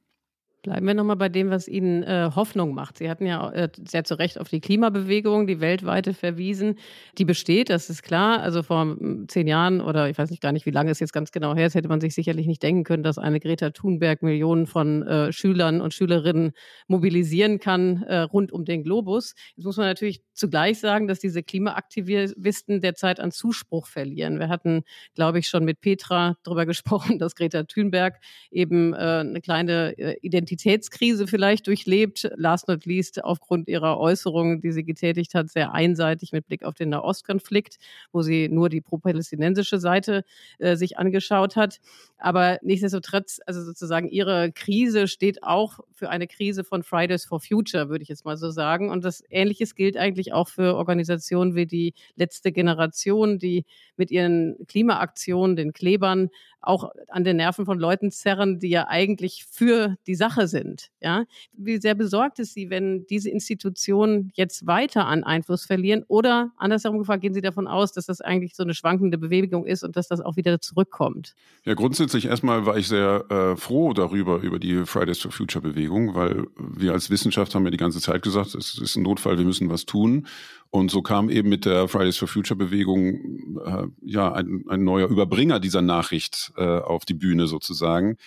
Bleiben wir nochmal bei dem, was Ihnen äh, Hoffnung macht. Sie hatten ja äh, sehr zu Recht auf die Klimabewegung, die weltweite verwiesen. Die besteht, das ist klar. Also vor hm, zehn Jahren oder ich weiß nicht gar nicht, wie lange es jetzt ganz genau her ist, hätte man sich sicherlich nicht denken können, dass eine Greta Thunberg Millionen von äh, Schülern und Schülerinnen mobilisieren kann äh, rund um den Globus. Jetzt muss man natürlich zugleich sagen, dass diese Klimaaktivisten derzeit an Zuspruch verlieren. Wir hatten, glaube ich, schon mit Petra darüber (laughs) gesprochen, dass Greta Thunberg eben äh, eine kleine äh, Identität Identitätskrise vielleicht durchlebt. Last not least aufgrund ihrer Äußerungen, die sie getätigt hat, sehr einseitig mit Blick auf den Nahostkonflikt, wo sie nur die pro-palästinensische Seite äh, sich angeschaut hat. Aber nichtsdestotrotz, also sozusagen ihre Krise steht auch für eine Krise von Fridays for Future, würde ich jetzt mal so sagen. Und das Ähnliches gilt eigentlich auch für Organisationen wie die letzte Generation, die mit ihren Klimaaktionen, den Klebern, auch an den Nerven von Leuten zerren, die ja eigentlich für die Sache sind. Ja, wie sehr besorgt ist sie, wenn diese Institutionen jetzt weiter an Einfluss verlieren? Oder andersherum gefragt, gehen Sie davon aus, dass das eigentlich so eine schwankende Bewegung ist und dass das auch wieder zurückkommt? Ja, grundsätzlich erstmal war ich sehr äh, froh darüber, über die Fridays for Future Bewegung, weil wir als Wissenschaft haben ja die ganze Zeit gesagt, es ist ein Notfall, wir müssen was tun. Und so kam eben mit der Fridays for Future Bewegung äh, ja ein, ein neuer Überbringer dieser Nachricht äh, auf die Bühne sozusagen.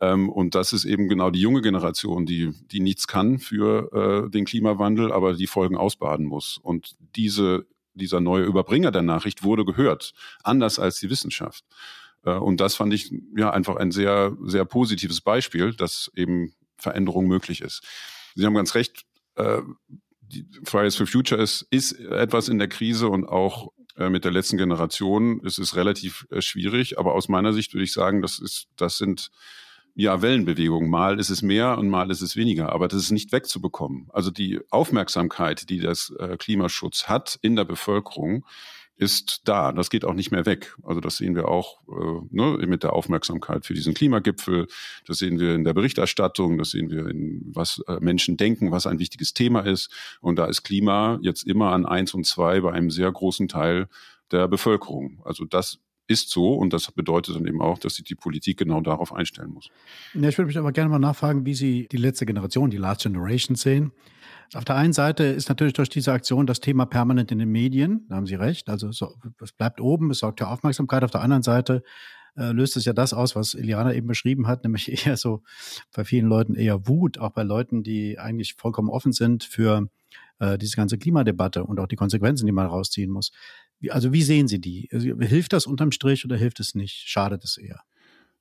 Ähm, und das ist eben genau die junge Generation, die, die nichts kann für äh, den Klimawandel, aber die Folgen ausbaden muss. Und diese, dieser neue Überbringer der Nachricht wurde gehört, anders als die Wissenschaft. Äh, und das fand ich ja einfach ein sehr, sehr positives Beispiel, dass eben Veränderung möglich ist. Sie haben ganz recht, äh, die Fridays for Future ist, ist etwas in der Krise und auch äh, mit der letzten Generation ist es relativ äh, schwierig. Aber aus meiner Sicht würde ich sagen, das ist, das sind ja Wellenbewegungen. Mal ist es mehr und mal ist es weniger. Aber das ist nicht wegzubekommen. Also die Aufmerksamkeit, die das äh, Klimaschutz hat in der Bevölkerung, ist da. Das geht auch nicht mehr weg. Also das sehen wir auch äh, ne, mit der Aufmerksamkeit für diesen Klimagipfel. Das sehen wir in der Berichterstattung. Das sehen wir in was äh, Menschen denken, was ein wichtiges Thema ist. Und da ist Klima jetzt immer an eins und zwei bei einem sehr großen Teil der Bevölkerung. Also das ist so und das bedeutet dann eben auch, dass sich die Politik genau darauf einstellen muss. Ja, ich würde mich aber gerne mal nachfragen, wie Sie die letzte Generation, die Last Generation sehen. Auf der einen Seite ist natürlich durch diese Aktion das Thema permanent in den Medien, da haben Sie recht, also es bleibt oben, es sorgt für Aufmerksamkeit. Auf der anderen Seite äh, löst es ja das aus, was Iliana eben beschrieben hat, nämlich (laughs) eher so bei vielen Leuten eher Wut, auch bei Leuten, die eigentlich vollkommen offen sind für äh, diese ganze Klimadebatte und auch die Konsequenzen, die man rausziehen muss. Also wie sehen Sie die? Also, hilft das unterm Strich oder hilft es nicht? Schadet es eher?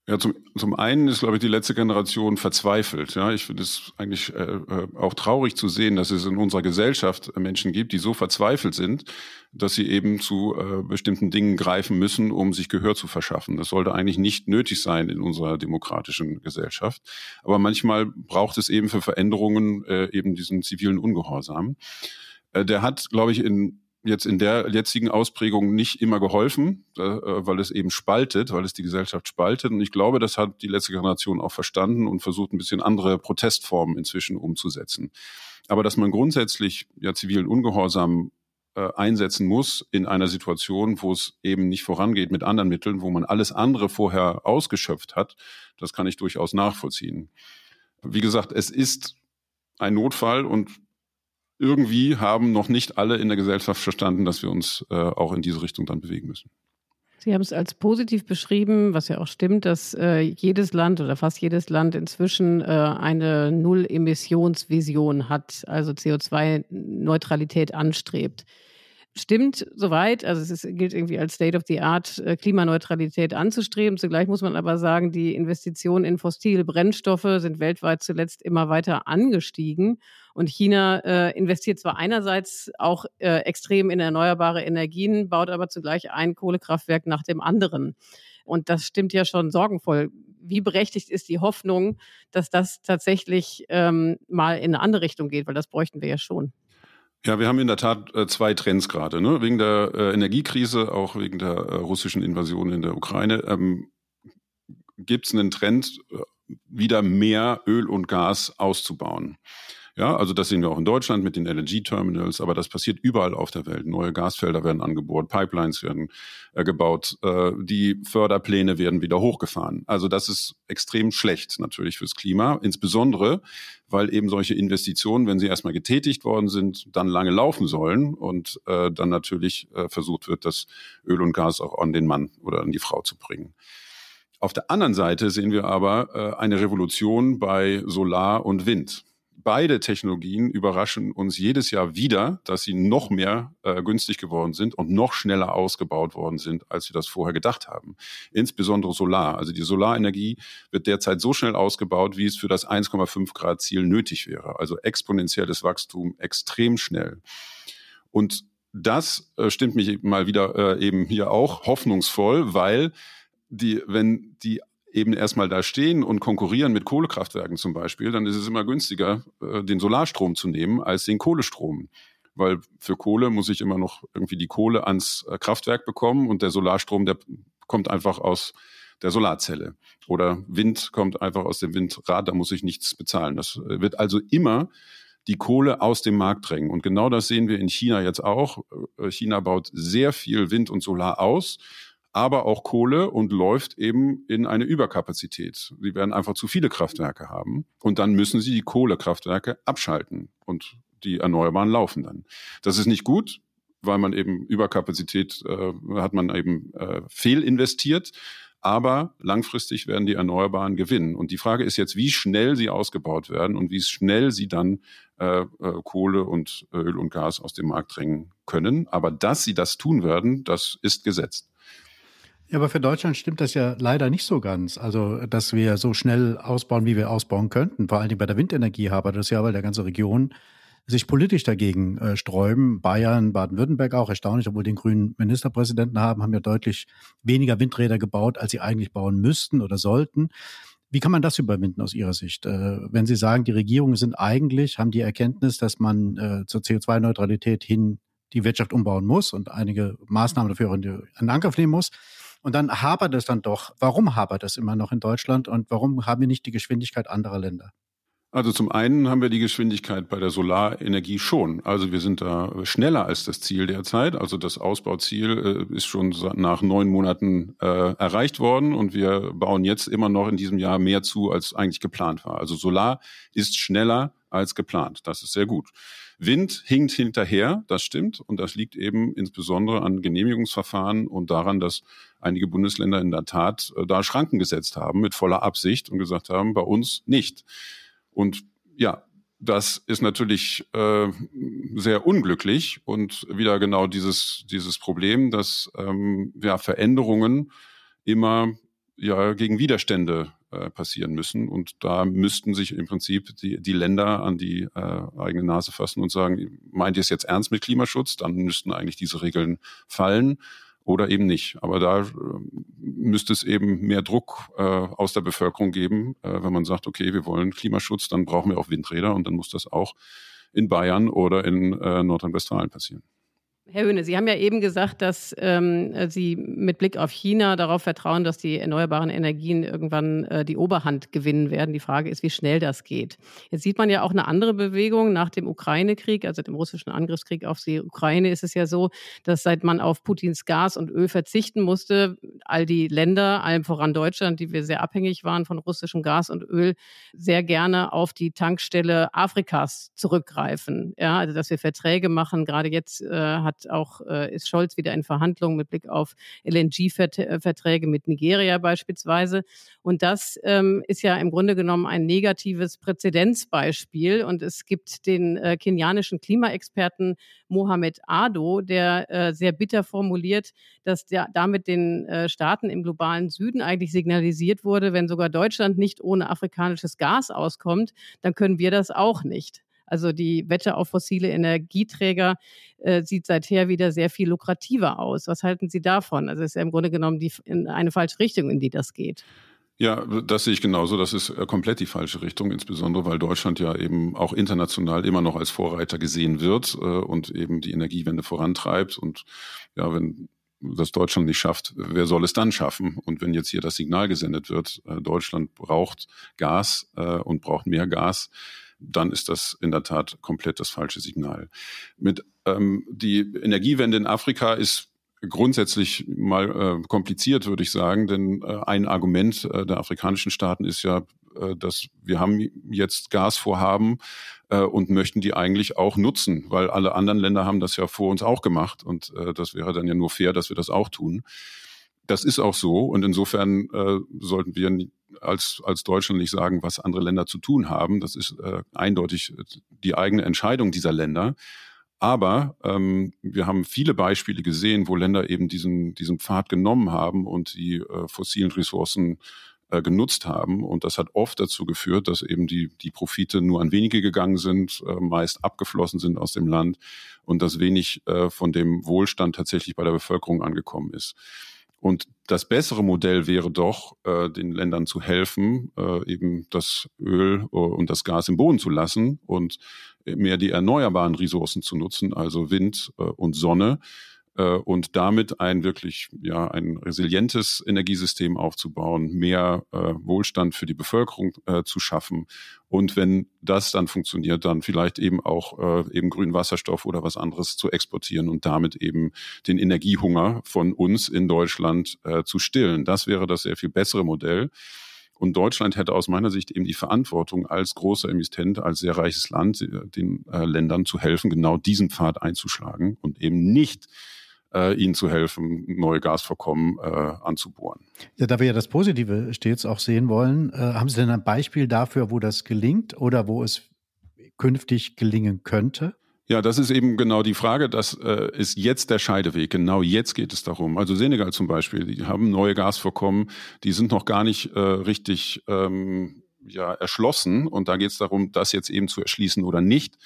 Ja, zum, zum einen ist, glaube ich, die letzte Generation verzweifelt. Ja, ich finde es eigentlich äh, äh, auch traurig zu sehen, dass es in unserer Gesellschaft Menschen gibt, die so verzweifelt sind, dass sie eben zu äh, bestimmten Dingen greifen müssen, um sich Gehör zu verschaffen. Das sollte eigentlich nicht nötig sein in unserer demokratischen Gesellschaft. Aber manchmal braucht es eben für Veränderungen äh, eben diesen zivilen Ungehorsam. Äh, der hat, glaube ich, in jetzt in der jetzigen Ausprägung nicht immer geholfen, äh, weil es eben spaltet, weil es die Gesellschaft spaltet. Und ich glaube, das hat die letzte Generation auch verstanden und versucht, ein bisschen andere Protestformen inzwischen umzusetzen. Aber dass man grundsätzlich ja zivilen Ungehorsam äh, einsetzen muss in einer Situation, wo es eben nicht vorangeht mit anderen Mitteln, wo man alles andere vorher ausgeschöpft hat, das kann ich durchaus nachvollziehen. Wie gesagt, es ist ein Notfall und irgendwie haben noch nicht alle in der Gesellschaft verstanden, dass wir uns äh, auch in diese Richtung dann bewegen müssen. Sie haben es als positiv beschrieben, was ja auch stimmt, dass äh, jedes Land oder fast jedes Land inzwischen äh, eine Null-Emissionsvision hat, also CO2-Neutralität anstrebt stimmt soweit. Also es ist, gilt irgendwie als State of the Art, äh, Klimaneutralität anzustreben. Zugleich muss man aber sagen, die Investitionen in fossile Brennstoffe sind weltweit zuletzt immer weiter angestiegen. Und China äh, investiert zwar einerseits auch äh, extrem in erneuerbare Energien, baut aber zugleich ein Kohlekraftwerk nach dem anderen. Und das stimmt ja schon sorgenvoll. Wie berechtigt ist die Hoffnung, dass das tatsächlich ähm, mal in eine andere Richtung geht? Weil das bräuchten wir ja schon. Ja, wir haben in der Tat äh, zwei Trends gerade. Ne? Wegen der äh, Energiekrise, auch wegen der äh, russischen Invasion in der Ukraine, ähm, gibt es einen Trend, äh, wieder mehr Öl und Gas auszubauen. Ja, also das sehen wir auch in Deutschland mit den LNG-Terminals, aber das passiert überall auf der Welt. Neue Gasfelder werden angebohrt, Pipelines werden äh, gebaut, äh, die Förderpläne werden wieder hochgefahren. Also das ist extrem schlecht natürlich fürs Klima, insbesondere weil eben solche Investitionen, wenn sie erstmal getätigt worden sind, dann lange laufen sollen und äh, dann natürlich äh, versucht wird, das Öl und Gas auch an den Mann oder an die Frau zu bringen. Auf der anderen Seite sehen wir aber äh, eine Revolution bei Solar und Wind beide Technologien überraschen uns jedes Jahr wieder, dass sie noch mehr äh, günstig geworden sind und noch schneller ausgebaut worden sind, als wir das vorher gedacht haben. Insbesondere Solar. Also die Solarenergie wird derzeit so schnell ausgebaut, wie es für das 1,5 Grad Ziel nötig wäre. Also exponentielles Wachstum, extrem schnell. Und das äh, stimmt mich mal wieder äh, eben hier auch hoffnungsvoll, weil die, wenn die eben erstmal da stehen und konkurrieren mit Kohlekraftwerken zum Beispiel, dann ist es immer günstiger, äh, den Solarstrom zu nehmen als den Kohlestrom. Weil für Kohle muss ich immer noch irgendwie die Kohle ans äh, Kraftwerk bekommen und der Solarstrom, der kommt einfach aus der Solarzelle. Oder Wind kommt einfach aus dem Windrad, da muss ich nichts bezahlen. Das äh, wird also immer die Kohle aus dem Markt drängen. Und genau das sehen wir in China jetzt auch. China baut sehr viel Wind und Solar aus aber auch Kohle und läuft eben in eine Überkapazität. Sie werden einfach zu viele Kraftwerke haben und dann müssen sie die Kohlekraftwerke abschalten und die Erneuerbaren laufen dann. Das ist nicht gut, weil man eben Überkapazität äh, hat man eben äh, fehlinvestiert. Aber langfristig werden die Erneuerbaren gewinnen. Und die Frage ist jetzt, wie schnell sie ausgebaut werden und wie schnell sie dann äh, äh Kohle und Öl und Gas aus dem Markt drängen können. Aber dass sie das tun werden, das ist gesetzt. Ja, aber für Deutschland stimmt das ja leider nicht so ganz. Also, dass wir so schnell ausbauen, wie wir ausbauen könnten, vor allen Dingen bei der Windenergie, aber das ja, weil der ganze Region sich politisch dagegen äh, sträuben. Bayern, Baden-Württemberg auch erstaunlich, obwohl den grünen Ministerpräsidenten haben, haben ja deutlich weniger Windräder gebaut, als sie eigentlich bauen müssten oder sollten. Wie kann man das überwinden aus Ihrer Sicht? Äh, wenn Sie sagen, die Regierungen sind eigentlich, haben die Erkenntnis, dass man äh, zur CO2-Neutralität hin die Wirtschaft umbauen muss und einige Maßnahmen dafür in Angriff nehmen muss. Und dann hapert es dann doch. Warum hapert es immer noch in Deutschland und warum haben wir nicht die Geschwindigkeit anderer Länder? Also zum einen haben wir die Geschwindigkeit bei der Solarenergie schon. Also wir sind da schneller als das Ziel derzeit. Also das Ausbauziel äh, ist schon nach neun Monaten äh, erreicht worden und wir bauen jetzt immer noch in diesem Jahr mehr zu, als eigentlich geplant war. Also Solar ist schneller als geplant. Das ist sehr gut. Wind hinkt hinterher, das stimmt. Und das liegt eben insbesondere an Genehmigungsverfahren und daran, dass einige Bundesländer in der Tat äh, da Schranken gesetzt haben mit voller Absicht und gesagt haben, bei uns nicht. Und ja, das ist natürlich äh, sehr unglücklich und wieder genau dieses, dieses Problem, dass ähm, ja, Veränderungen immer ja, gegen Widerstände äh, passieren müssen. Und da müssten sich im Prinzip die, die Länder an die äh, eigene Nase fassen und sagen, meint ihr es jetzt ernst mit Klimaschutz? Dann müssten eigentlich diese Regeln fallen oder eben nicht. Aber da äh, müsste es eben mehr Druck äh, aus der Bevölkerung geben, äh, wenn man sagt, okay, wir wollen Klimaschutz, dann brauchen wir auch Windräder und dann muss das auch in Bayern oder in äh, Nordrhein-Westfalen passieren. Herr Höhne, Sie haben ja eben gesagt, dass ähm, Sie mit Blick auf China darauf vertrauen, dass die erneuerbaren Energien irgendwann äh, die Oberhand gewinnen werden. Die Frage ist, wie schnell das geht. Jetzt sieht man ja auch eine andere Bewegung nach dem Ukraine-Krieg, also dem russischen Angriffskrieg auf die Ukraine, ist es ja so, dass seit man auf Putins Gas und Öl verzichten musste, all die Länder, allem voran Deutschland, die wir sehr abhängig waren von russischem Gas und Öl, sehr gerne auf die Tankstelle Afrikas zurückgreifen. Ja, also dass wir Verträge machen. Gerade jetzt äh, hat hat auch, äh, ist Scholz wieder in Verhandlungen mit Blick auf LNG-Verträge mit Nigeria beispielsweise. Und das ähm, ist ja im Grunde genommen ein negatives Präzedenzbeispiel. Und es gibt den äh, kenianischen Klimaexperten Mohamed Ado, der äh, sehr bitter formuliert, dass der, damit den äh, Staaten im globalen Süden eigentlich signalisiert wurde, wenn sogar Deutschland nicht ohne afrikanisches Gas auskommt, dann können wir das auch nicht. Also die Wette auf fossile Energieträger äh, sieht seither wieder sehr viel lukrativer aus. Was halten Sie davon? Also es ist ja im Grunde genommen die, in eine falsche Richtung, in die das geht. Ja, das sehe ich genauso. Das ist äh, komplett die falsche Richtung, insbesondere weil Deutschland ja eben auch international immer noch als Vorreiter gesehen wird äh, und eben die Energiewende vorantreibt. Und ja, wenn das Deutschland nicht schafft, wer soll es dann schaffen? Und wenn jetzt hier das Signal gesendet wird, äh, Deutschland braucht Gas äh, und braucht mehr Gas, dann ist das in der Tat komplett das falsche Signal. Mit ähm, die Energiewende in Afrika ist grundsätzlich mal äh, kompliziert, würde ich sagen, denn äh, ein Argument äh, der afrikanischen Staaten ist ja, äh, dass wir haben jetzt Gasvorhaben äh, und möchten die eigentlich auch nutzen, weil alle anderen Länder haben das ja vor uns auch gemacht und äh, das wäre dann ja nur fair, dass wir das auch tun. Das ist auch so und insofern äh, sollten wir als, als Deutschland nicht sagen, was andere Länder zu tun haben. Das ist äh, eindeutig die eigene Entscheidung dieser Länder. Aber ähm, wir haben viele Beispiele gesehen, wo Länder eben diesen, diesen Pfad genommen haben und die äh, fossilen Ressourcen äh, genutzt haben. Und das hat oft dazu geführt, dass eben die, die Profite nur an wenige gegangen sind, äh, meist abgeflossen sind aus dem Land und dass wenig äh, von dem Wohlstand tatsächlich bei der Bevölkerung angekommen ist. Und das bessere Modell wäre doch, äh, den Ländern zu helfen, äh, eben das Öl äh, und das Gas im Boden zu lassen und mehr die erneuerbaren Ressourcen zu nutzen, also Wind äh, und Sonne, und damit ein wirklich ja ein resilientes Energiesystem aufzubauen, mehr äh, Wohlstand für die Bevölkerung äh, zu schaffen und wenn das dann funktioniert, dann vielleicht eben auch äh, eben grünen Wasserstoff oder was anderes zu exportieren und damit eben den Energiehunger von uns in Deutschland äh, zu stillen. Das wäre das sehr viel bessere Modell. Und Deutschland hätte aus meiner Sicht eben die Verantwortung, als großer Emittent, als sehr reiches Land, äh, den äh, Ländern zu helfen, genau diesen Pfad einzuschlagen und eben nicht äh, ihnen zu helfen, neue Gasvorkommen äh, anzubohren. Ja, da wir ja das Positive stets auch sehen wollen, äh, haben Sie denn ein Beispiel dafür, wo das gelingt oder wo es künftig gelingen könnte? Ja, das ist eben genau die Frage. Das äh, ist jetzt der Scheideweg. Genau jetzt geht es darum. Also Senegal zum Beispiel, die haben neue Gasvorkommen, die sind noch gar nicht äh, richtig ähm, ja, erschlossen. Und da geht es darum, das jetzt eben zu erschließen oder nicht.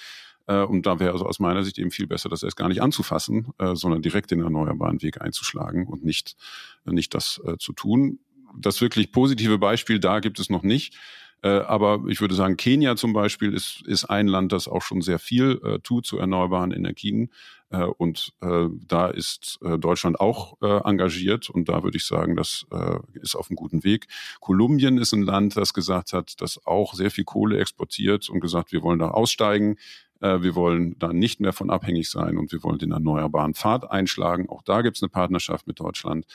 Äh, und da wäre also aus meiner Sicht eben viel besser, das erst gar nicht anzufassen, äh, sondern direkt den erneuerbaren Weg einzuschlagen und nicht, nicht das äh, zu tun. Das wirklich positive Beispiel da gibt es noch nicht. Aber ich würde sagen, Kenia zum Beispiel ist, ist ein Land, das auch schon sehr viel äh, tut zu erneuerbaren Energien. Äh, und äh, da ist Deutschland auch engagiert. Und da würde ich sagen, das ist auf einem guten Weg. Kolumbien ist ein Land, das gesagt hat, das auch sehr viel Kohle exportiert und gesagt, wir wollen da aussteigen. Äh, wir wollen da nicht mehr von abhängig sein und wir wollen den erneuerbaren Pfad einschlagen. Auch da gibt es eine Partnerschaft mit Deutschland.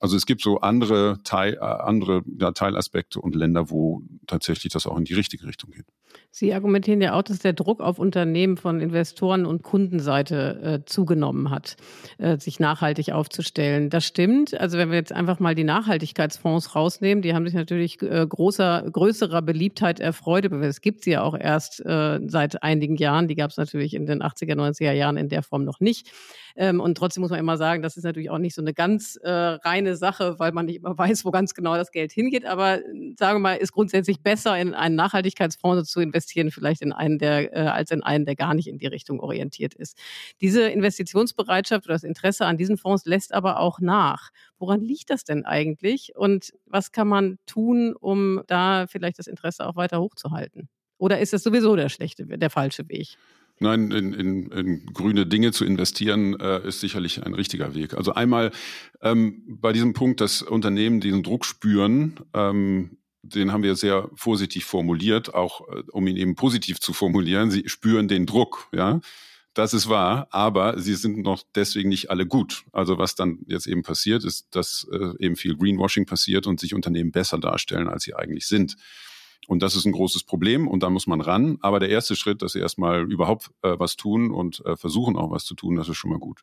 Also es gibt so andere, Teil, äh, andere ja, Teilaspekte und Länder, wo tatsächlich das auch in die richtige Richtung geht. Sie argumentieren ja auch, dass der Druck auf Unternehmen von Investoren und Kundenseite äh, zugenommen hat, äh, sich nachhaltig aufzustellen. Das stimmt. Also wenn wir jetzt einfach mal die Nachhaltigkeitsfonds rausnehmen, die haben sich natürlich äh, großer, größerer Beliebtheit erfreut. Es gibt sie ja auch erst äh, seit einigen Jahren. Die gab es natürlich in den 80er, 90er Jahren in der Form noch nicht. Ähm, und trotzdem muss man immer sagen, das ist natürlich auch nicht so eine ganz äh, reine Sache, weil man nicht immer (laughs) weiß, wo ganz genau das Geld hingeht. Aber sagen wir mal, ist grundsätzlich besser, in einen Nachhaltigkeitsfonds zu investieren, vielleicht in einen, der, äh, als in einen, der gar nicht in die Richtung orientiert ist. Diese Investitionsbereitschaft oder das Interesse an diesen Fonds lässt aber auch nach. Woran liegt das denn eigentlich? Und was kann man tun, um da vielleicht das Interesse auch weiter hochzuhalten? Oder ist das sowieso der schlechte, der falsche Weg? Nein, in, in, in grüne Dinge zu investieren, äh, ist sicherlich ein richtiger Weg. Also einmal ähm, bei diesem Punkt, dass Unternehmen diesen Druck spüren, ähm, den haben wir sehr vorsichtig formuliert, auch äh, um ihn eben positiv zu formulieren. Sie spüren den Druck, ja. Das ist wahr, aber sie sind noch deswegen nicht alle gut. Also was dann jetzt eben passiert, ist, dass äh, eben viel Greenwashing passiert und sich Unternehmen besser darstellen, als sie eigentlich sind. Und das ist ein großes Problem und da muss man ran. Aber der erste Schritt, dass sie erstmal überhaupt äh, was tun und äh, versuchen auch was zu tun, das ist schon mal gut.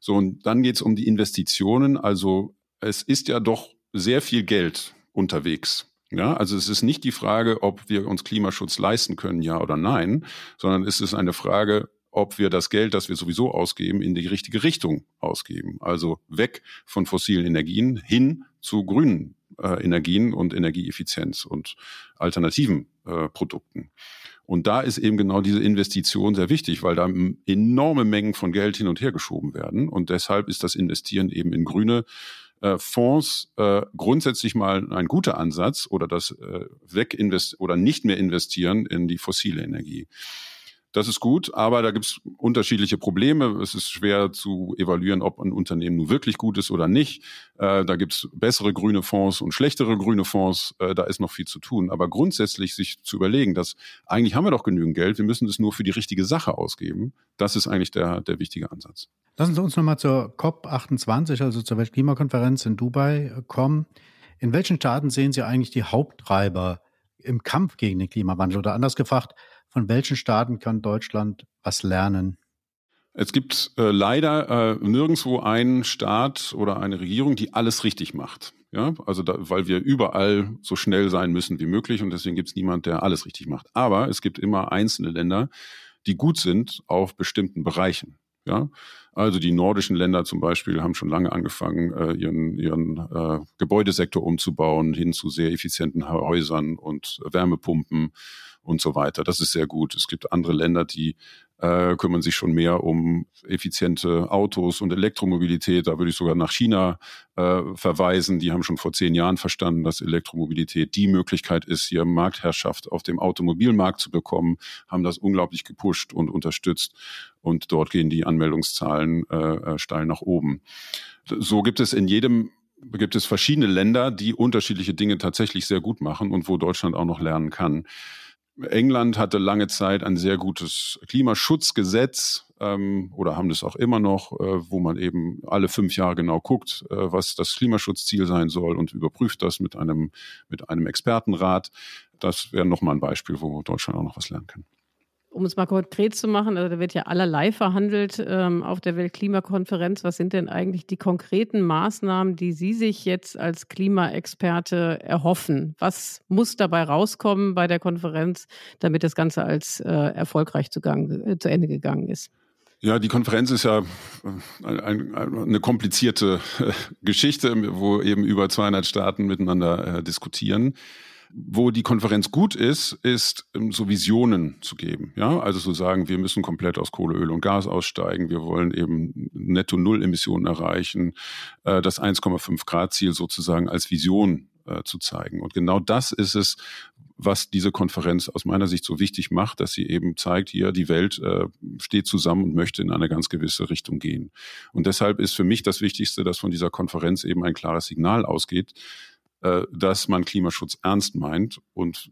So, und dann geht es um die Investitionen. Also es ist ja doch sehr viel Geld unterwegs. Ja, also es ist nicht die Frage, ob wir uns Klimaschutz leisten können, ja oder nein, sondern es ist eine Frage, ob wir das Geld, das wir sowieso ausgeben, in die richtige Richtung ausgeben. Also weg von fossilen Energien hin zu grünen äh, Energien und Energieeffizienz und alternativen äh, Produkten. Und da ist eben genau diese Investition sehr wichtig, weil da enorme Mengen von Geld hin und her geschoben werden. Und deshalb ist das Investieren eben in grüne äh, Fonds äh, grundsätzlich mal ein guter Ansatz oder das äh, Weginvest oder nicht mehr investieren in die fossile Energie. Das ist gut, aber da gibt es unterschiedliche Probleme. Es ist schwer zu evaluieren, ob ein Unternehmen nun wirklich gut ist oder nicht. Äh, da gibt es bessere grüne Fonds und schlechtere grüne Fonds. Äh, da ist noch viel zu tun. Aber grundsätzlich sich zu überlegen, dass eigentlich haben wir doch genügend Geld, wir müssen es nur für die richtige Sache ausgeben, das ist eigentlich der, der wichtige Ansatz. Lassen Sie uns nochmal zur COP28, also zur Weltklimakonferenz in Dubai kommen. In welchen Staaten sehen Sie eigentlich die Haupttreiber im Kampf gegen den Klimawandel? Oder anders gefragt, von welchen Staaten kann Deutschland was lernen? Es gibt äh, leider äh, nirgendwo einen Staat oder eine Regierung, die alles richtig macht. Ja, also da, weil wir überall so schnell sein müssen wie möglich und deswegen gibt es niemand, der alles richtig macht. Aber es gibt immer einzelne Länder, die gut sind auf bestimmten Bereichen. Ja, also die nordischen Länder zum Beispiel haben schon lange angefangen, äh, ihren, ihren äh, Gebäudesektor umzubauen hin zu sehr effizienten Häusern und Wärmepumpen und so weiter. Das ist sehr gut. Es gibt andere Länder, die äh, kümmern sich schon mehr um effiziente Autos und Elektromobilität. Da würde ich sogar nach China äh, verweisen. Die haben schon vor zehn Jahren verstanden, dass Elektromobilität die Möglichkeit ist, hier Marktherrschaft auf dem Automobilmarkt zu bekommen, haben das unglaublich gepusht und unterstützt. Und dort gehen die Anmeldungszahlen äh, äh steil nach oben. So gibt es in jedem gibt es verschiedene Länder, die unterschiedliche Dinge tatsächlich sehr gut machen und wo Deutschland auch noch lernen kann. England hatte lange Zeit ein sehr gutes Klimaschutzgesetz ähm, oder haben das auch immer noch, äh, wo man eben alle fünf Jahre genau guckt, äh, was das Klimaschutzziel sein soll und überprüft das mit einem, mit einem Expertenrat. Das wäre nochmal ein Beispiel, wo Deutschland auch noch was lernen kann um es mal konkret zu machen, also da wird ja allerlei verhandelt ähm, auf der Weltklimakonferenz. Was sind denn eigentlich die konkreten Maßnahmen, die Sie sich jetzt als Klimaexperte erhoffen? Was muss dabei rauskommen bei der Konferenz, damit das Ganze als äh, erfolgreich zu, gang, äh, zu Ende gegangen ist? Ja, die Konferenz ist ja äh, ein, ein, eine komplizierte äh, Geschichte, wo eben über 200 Staaten miteinander äh, diskutieren. Wo die Konferenz gut ist, ist ähm, so Visionen zu geben. Ja, also zu sagen, wir müssen komplett aus Kohle, Öl und Gas aussteigen. Wir wollen eben netto Null Emissionen erreichen. Äh, das 1,5 Grad Ziel sozusagen als Vision äh, zu zeigen. Und genau das ist es, was diese Konferenz aus meiner Sicht so wichtig macht, dass sie eben zeigt, hier die Welt äh, steht zusammen und möchte in eine ganz gewisse Richtung gehen. Und deshalb ist für mich das Wichtigste, dass von dieser Konferenz eben ein klares Signal ausgeht, dass man Klimaschutz ernst meint. Und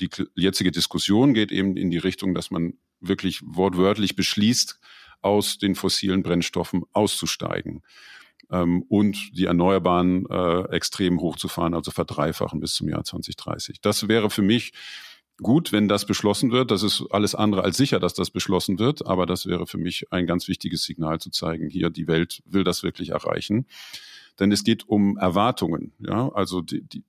die jetzige Diskussion geht eben in die Richtung, dass man wirklich wortwörtlich beschließt, aus den fossilen Brennstoffen auszusteigen ähm, und die Erneuerbaren äh, extrem hochzufahren, also verdreifachen bis zum Jahr 2030. Das wäre für mich gut, wenn das beschlossen wird. Das ist alles andere als sicher, dass das beschlossen wird, aber das wäre für mich ein ganz wichtiges Signal zu zeigen, hier die Welt will das wirklich erreichen denn es geht um Erwartungen. Ja, also die, die,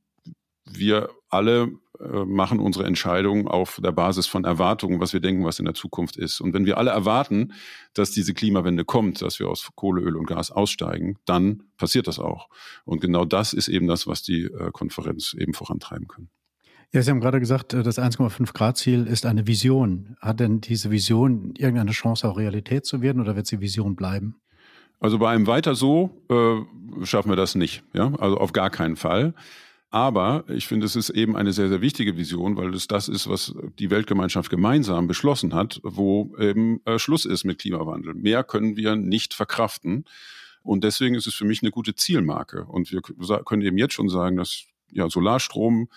wir alle äh, machen unsere Entscheidungen auf der Basis von Erwartungen, was wir denken, was in der Zukunft ist. Und wenn wir alle erwarten, dass diese Klimawende kommt, dass wir aus Kohle, Öl und Gas aussteigen, dann passiert das auch. Und genau das ist eben das, was die äh, Konferenz eben vorantreiben kann. Ja, Sie haben gerade gesagt, äh, das 1,5 Grad Ziel ist eine Vision. Hat denn diese Vision irgendeine Chance, auch Realität zu werden oder wird sie Vision bleiben? Also bei einem weiter so äh, schaffen wir das nicht. Ja, also auf gar keinen Fall. Aber ich finde, es ist eben eine sehr, sehr wichtige Vision, weil es das ist, was die Weltgemeinschaft gemeinsam beschlossen hat, wo eben äh, Schluss ist mit Klimawandel. Mehr können wir nicht verkraften. Und deswegen ist es für mich eine gute Zielmarke. Und wir können eben jetzt schon sagen, dass ja, Solarstrom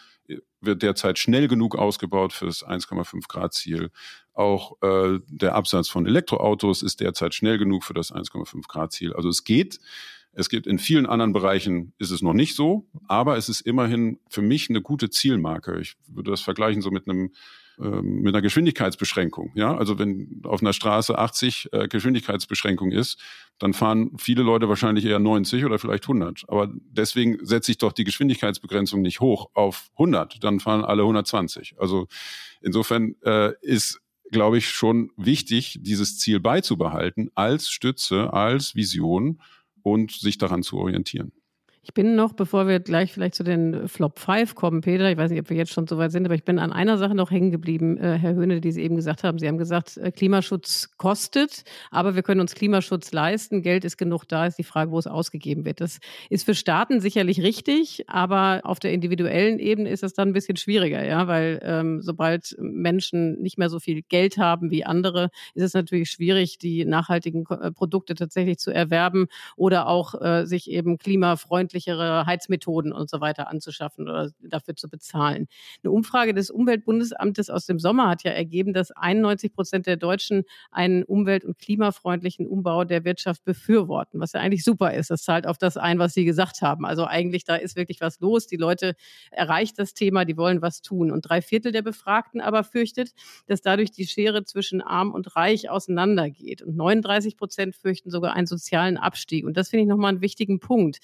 wird derzeit schnell genug ausgebaut für das 1,5 Grad Ziel. Auch äh, der Absatz von Elektroautos ist derzeit schnell genug für das 1,5 Grad Ziel. Also es geht. Es gibt in vielen anderen Bereichen ist es noch nicht so, aber es ist immerhin für mich eine gute Zielmarke. Ich würde das vergleichen so mit einem ähm, mit einer Geschwindigkeitsbeschränkung. Ja, also wenn auf einer Straße 80 äh, Geschwindigkeitsbeschränkung ist, dann fahren viele Leute wahrscheinlich eher 90 oder vielleicht 100. Aber deswegen setze ich doch die Geschwindigkeitsbegrenzung nicht hoch auf 100. Dann fahren alle 120. Also insofern äh, ist glaube ich, schon wichtig, dieses Ziel beizubehalten als Stütze, als Vision und sich daran zu orientieren. Ich bin noch, bevor wir gleich vielleicht zu den Flop 5 kommen, Peter, ich weiß nicht, ob wir jetzt schon so weit sind, aber ich bin an einer Sache noch hängen geblieben, äh, Herr Höhne, die Sie eben gesagt haben. Sie haben gesagt, äh, Klimaschutz kostet, aber wir können uns Klimaschutz leisten. Geld ist genug da, ist die Frage, wo es ausgegeben wird. Das ist für Staaten sicherlich richtig, aber auf der individuellen Ebene ist es dann ein bisschen schwieriger, ja, weil ähm, sobald Menschen nicht mehr so viel Geld haben wie andere, ist es natürlich schwierig, die nachhaltigen äh, Produkte tatsächlich zu erwerben oder auch äh, sich eben klimafreundlich umweltfreundlichere Heizmethoden und so weiter anzuschaffen oder dafür zu bezahlen. Eine Umfrage des Umweltbundesamtes aus dem Sommer hat ja ergeben, dass 91 Prozent der Deutschen einen umwelt- und klimafreundlichen Umbau der Wirtschaft befürworten, was ja eigentlich super ist. Das zahlt auf das ein, was Sie gesagt haben. Also eigentlich, da ist wirklich was los. Die Leute erreicht das Thema, die wollen was tun. Und drei Viertel der Befragten aber fürchtet, dass dadurch die Schere zwischen arm und reich auseinandergeht. Und 39 Prozent fürchten sogar einen sozialen Abstieg. Und das finde ich nochmal einen wichtigen Punkt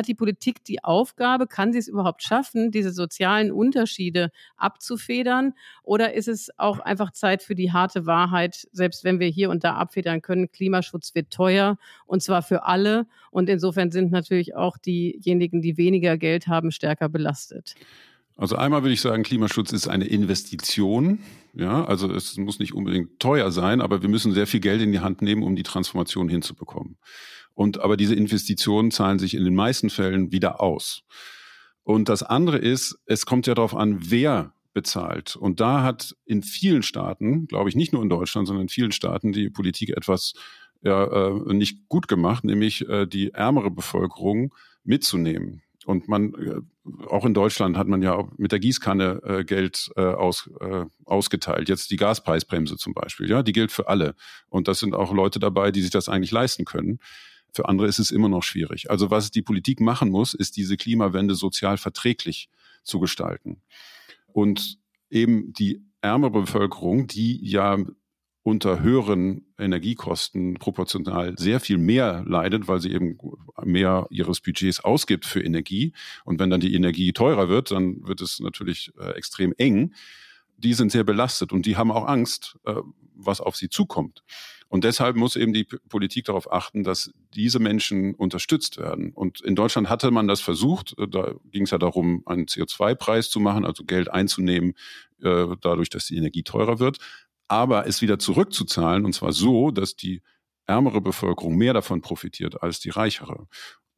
hat die Politik die Aufgabe, kann sie es überhaupt schaffen, diese sozialen Unterschiede abzufedern? Oder ist es auch einfach Zeit für die harte Wahrheit, selbst wenn wir hier und da abfedern können, Klimaschutz wird teuer und zwar für alle. Und insofern sind natürlich auch diejenigen, die weniger Geld haben, stärker belastet. Also einmal würde ich sagen, Klimaschutz ist eine Investition. Ja, also es muss nicht unbedingt teuer sein, aber wir müssen sehr viel Geld in die Hand nehmen, um die Transformation hinzubekommen. Und aber diese Investitionen zahlen sich in den meisten Fällen wieder aus. Und das andere ist, es kommt ja darauf an, wer bezahlt. Und da hat in vielen Staaten, glaube ich, nicht nur in Deutschland, sondern in vielen Staaten die Politik etwas ja, äh, nicht gut gemacht, nämlich äh, die ärmere Bevölkerung mitzunehmen. Und man, äh, auch in Deutschland hat man ja mit der Gießkanne äh, Geld äh, aus, äh, ausgeteilt. Jetzt die Gaspreisbremse zum Beispiel, ja, die gilt für alle. Und das sind auch Leute dabei, die sich das eigentlich leisten können. Für andere ist es immer noch schwierig. Also was die Politik machen muss, ist diese Klimawende sozial verträglich zu gestalten. Und eben die ärmere Bevölkerung, die ja unter höheren Energiekosten proportional sehr viel mehr leidet, weil sie eben mehr ihres Budgets ausgibt für Energie. Und wenn dann die Energie teurer wird, dann wird es natürlich äh, extrem eng. Die sind sehr belastet und die haben auch Angst, äh, was auf sie zukommt. Und deshalb muss eben die Politik darauf achten, dass diese Menschen unterstützt werden. Und in Deutschland hatte man das versucht. Äh, da ging es ja darum, einen CO2-Preis zu machen, also Geld einzunehmen, äh, dadurch, dass die Energie teurer wird aber es wieder zurückzuzahlen, und zwar so, dass die ärmere Bevölkerung mehr davon profitiert als die reichere.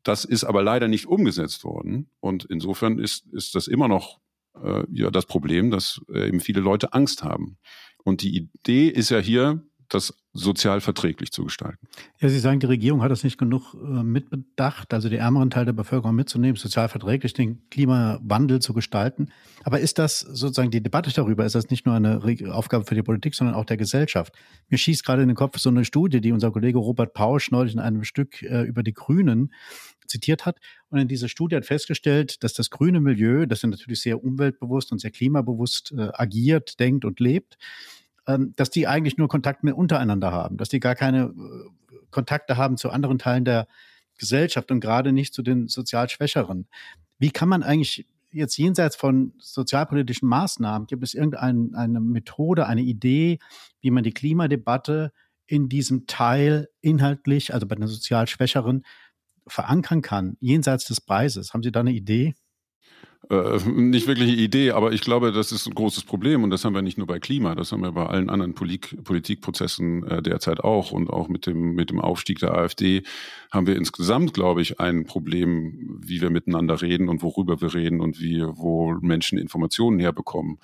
Das ist aber leider nicht umgesetzt worden. Und insofern ist, ist das immer noch äh, ja, das Problem, dass äh, eben viele Leute Angst haben. Und die Idee ist ja hier, das sozial verträglich zu gestalten. Ja, Sie sagen, die Regierung hat das nicht genug äh, mitbedacht, also die ärmeren Teil der Bevölkerung mitzunehmen, sozial verträglich den Klimawandel zu gestalten. Aber ist das sozusagen die Debatte darüber, ist das nicht nur eine Aufgabe für die Politik, sondern auch der Gesellschaft? Mir schießt gerade in den Kopf so eine Studie, die unser Kollege Robert Pausch neulich in einem Stück äh, über die Grünen zitiert hat. Und in dieser Studie hat festgestellt, dass das grüne Milieu, das ja natürlich sehr umweltbewusst und sehr klimabewusst äh, agiert, denkt und lebt, dass die eigentlich nur Kontakt mit untereinander haben, dass die gar keine äh, Kontakte haben zu anderen Teilen der Gesellschaft und gerade nicht zu den sozial Schwächeren. Wie kann man eigentlich jetzt jenseits von sozialpolitischen Maßnahmen, gibt es irgendeine Methode, eine Idee, wie man die Klimadebatte in diesem Teil inhaltlich, also bei den sozial Schwächeren, verankern kann, jenseits des Preises? Haben Sie da eine Idee? Äh, nicht wirkliche Idee, aber ich glaube, das ist ein großes Problem und das haben wir nicht nur bei Klima, das haben wir bei allen anderen Polik Politikprozessen äh, derzeit auch und auch mit dem, mit dem Aufstieg der AfD haben wir insgesamt, glaube ich, ein Problem, wie wir miteinander reden und worüber wir reden und wie, wo Menschen Informationen herbekommen.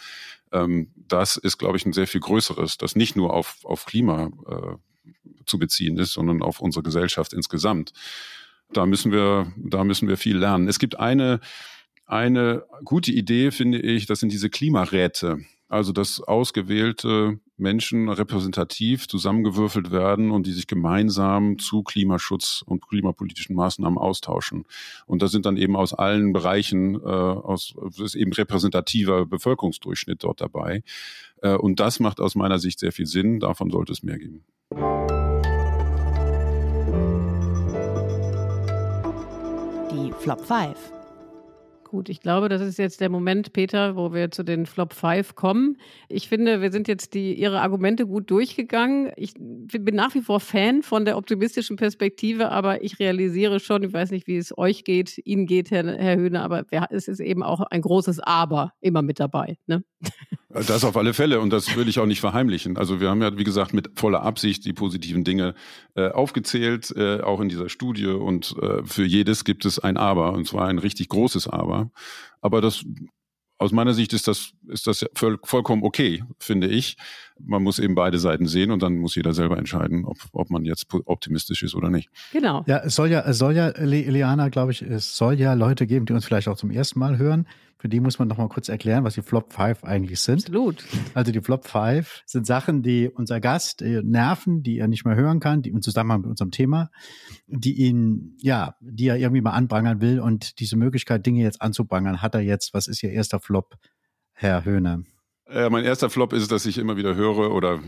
Ähm, das ist, glaube ich, ein sehr viel größeres, das nicht nur auf, auf Klima äh, zu beziehen ist, sondern auf unsere Gesellschaft insgesamt. Da müssen wir, da müssen wir viel lernen. Es gibt eine, eine gute Idee, finde ich, das sind diese Klimaräte. Also, dass ausgewählte Menschen repräsentativ zusammengewürfelt werden und die sich gemeinsam zu Klimaschutz und klimapolitischen Maßnahmen austauschen. Und da sind dann eben aus allen Bereichen, äh, aus, ist eben repräsentativer Bevölkerungsdurchschnitt dort dabei. Äh, und das macht aus meiner Sicht sehr viel Sinn. Davon sollte es mehr geben. Die Flop 5. Gut, ich glaube, das ist jetzt der Moment, Peter, wo wir zu den Flop 5 kommen. Ich finde, wir sind jetzt die, Ihre Argumente gut durchgegangen. Ich bin nach wie vor Fan von der optimistischen Perspektive, aber ich realisiere schon, ich weiß nicht, wie es euch geht, Ihnen geht, Herr, Herr Höhne, aber es ist eben auch ein großes Aber immer mit dabei. Ne? Das auf alle Fälle und das will ich auch nicht verheimlichen. Also wir haben ja, wie gesagt, mit voller Absicht die positiven Dinge äh, aufgezählt, äh, auch in dieser Studie und äh, für jedes gibt es ein Aber und zwar ein richtig großes Aber. Aber das aus meiner Sicht ist das, ist das voll, vollkommen okay, finde ich. Man muss eben beide Seiten sehen und dann muss jeder selber entscheiden, ob, ob man jetzt optimistisch ist oder nicht. Genau. Ja, es soll ja, es soll ja, Eliana, glaube ich, es soll ja Leute geben, die uns vielleicht auch zum ersten Mal hören. Für die muss man noch mal kurz erklären, was die Flop 5 eigentlich sind. Absolut. Also die Flop 5 sind Sachen, die unser Gast äh, nerven, die er nicht mehr hören kann, die im Zusammenhang mit unserem Thema, die ihn, ja, die er irgendwie mal anprangern will und diese Möglichkeit, Dinge jetzt anzuprangern, hat er jetzt. Was ist Ihr erster Flop, Herr Höhner? Äh, mein erster Flop ist, dass ich immer wieder höre oder äh,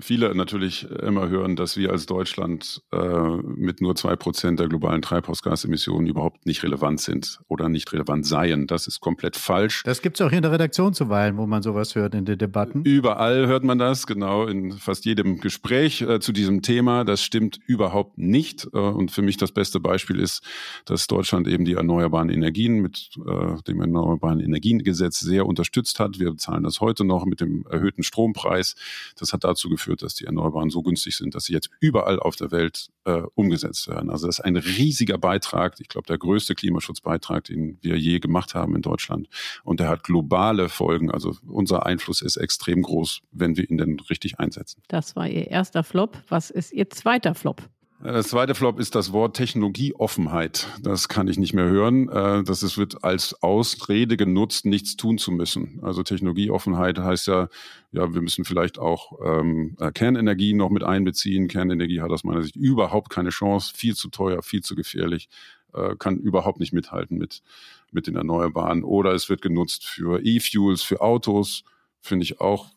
viele natürlich immer hören, dass wir als Deutschland äh, mit nur zwei Prozent der globalen Treibhausgasemissionen überhaupt nicht relevant sind oder nicht relevant seien. Das ist komplett falsch. Das gibt es auch hier in der Redaktion zuweilen, wo man sowas hört in den Debatten. Überall hört man das, genau, in fast jedem Gespräch äh, zu diesem Thema. Das stimmt überhaupt nicht. Äh, und für mich das beste Beispiel ist, dass Deutschland eben die erneuerbaren Energien mit äh, dem Erneuerbaren Energiengesetz sehr unterstützt hat. Wir zahlen das heute noch mit dem erhöhten Strompreis. Das hat dazu geführt, dass die Erneuerbaren so günstig sind, dass sie jetzt überall auf der Welt äh, umgesetzt werden. Also das ist ein riesiger Beitrag, ich glaube der größte Klimaschutzbeitrag, den wir je gemacht haben in Deutschland. Und der hat globale Folgen. Also unser Einfluss ist extrem groß, wenn wir ihn denn richtig einsetzen. Das war Ihr erster Flop. Was ist Ihr zweiter Flop? Das zweite Flop ist das Wort Technologieoffenheit. Das kann ich nicht mehr hören. Äh, das wird als Ausrede genutzt, nichts tun zu müssen. Also Technologieoffenheit heißt ja, ja, wir müssen vielleicht auch ähm, äh, Kernenergie noch mit einbeziehen. Kernenergie hat aus meiner Sicht überhaupt keine Chance, viel zu teuer, viel zu gefährlich, äh, kann überhaupt nicht mithalten mit, mit den Erneuerbaren. Oder es wird genutzt für E-Fuels, für Autos. Finde ich auch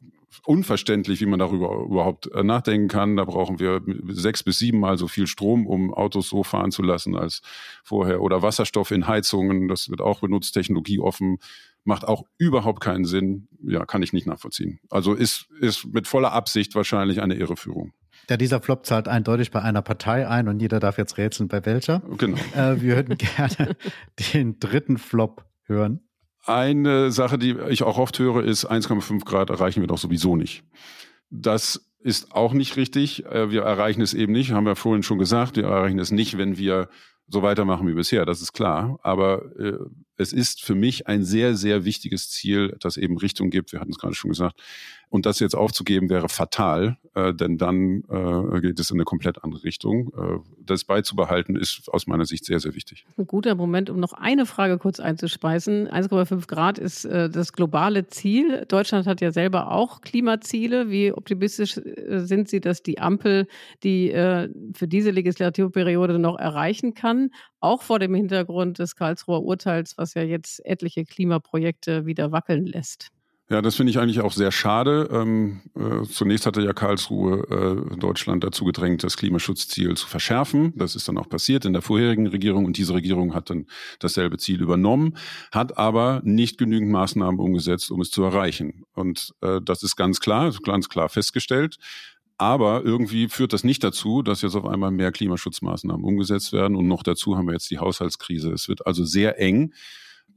unverständlich, wie man darüber überhaupt äh, nachdenken kann. Da brauchen wir sechs bis siebenmal so viel Strom, um Autos so fahren zu lassen als vorher. Oder Wasserstoff in Heizungen, das wird auch benutzt, technologieoffen, macht auch überhaupt keinen Sinn. Ja, kann ich nicht nachvollziehen. Also ist, ist mit voller Absicht wahrscheinlich eine Irreführung. Ja, dieser Flop zahlt eindeutig bei einer Partei ein und jeder darf jetzt rätseln, bei welcher. Genau. Äh, wir würden (laughs) gerne den dritten Flop hören. Eine Sache, die ich auch oft höre, ist 1,5 Grad erreichen wir doch sowieso nicht. Das ist auch nicht richtig. Äh, wir erreichen es eben nicht, haben wir vorhin schon gesagt. Wir erreichen es nicht, wenn wir so weitermachen wie bisher, das ist klar. Aber äh, es ist für mich ein sehr, sehr wichtiges Ziel, das eben Richtung gibt. Wir hatten es gerade schon gesagt. Und das jetzt aufzugeben wäre fatal, äh, denn dann äh, geht es in eine komplett andere Richtung. Äh, das beizubehalten ist aus meiner Sicht sehr, sehr wichtig. Ein guter Moment, um noch eine Frage kurz einzuspeisen. 1,5 Grad ist äh, das globale Ziel. Deutschland hat ja selber auch Klimaziele. Wie optimistisch äh, sind Sie, dass die Ampel die äh, für diese Legislaturperiode noch erreichen kann? Auch vor dem Hintergrund des Karlsruher Urteils, was ja jetzt etliche Klimaprojekte wieder wackeln lässt. Ja, das finde ich eigentlich auch sehr schade. Ähm, äh, zunächst hatte ja Karlsruhe äh, Deutschland dazu gedrängt, das Klimaschutzziel zu verschärfen. Das ist dann auch passiert in der vorherigen Regierung und diese Regierung hat dann dasselbe Ziel übernommen, hat aber nicht genügend Maßnahmen umgesetzt, um es zu erreichen. Und äh, das ist ganz klar, ganz klar festgestellt. Aber irgendwie führt das nicht dazu, dass jetzt auf einmal mehr Klimaschutzmaßnahmen umgesetzt werden. Und noch dazu haben wir jetzt die Haushaltskrise. Es wird also sehr eng.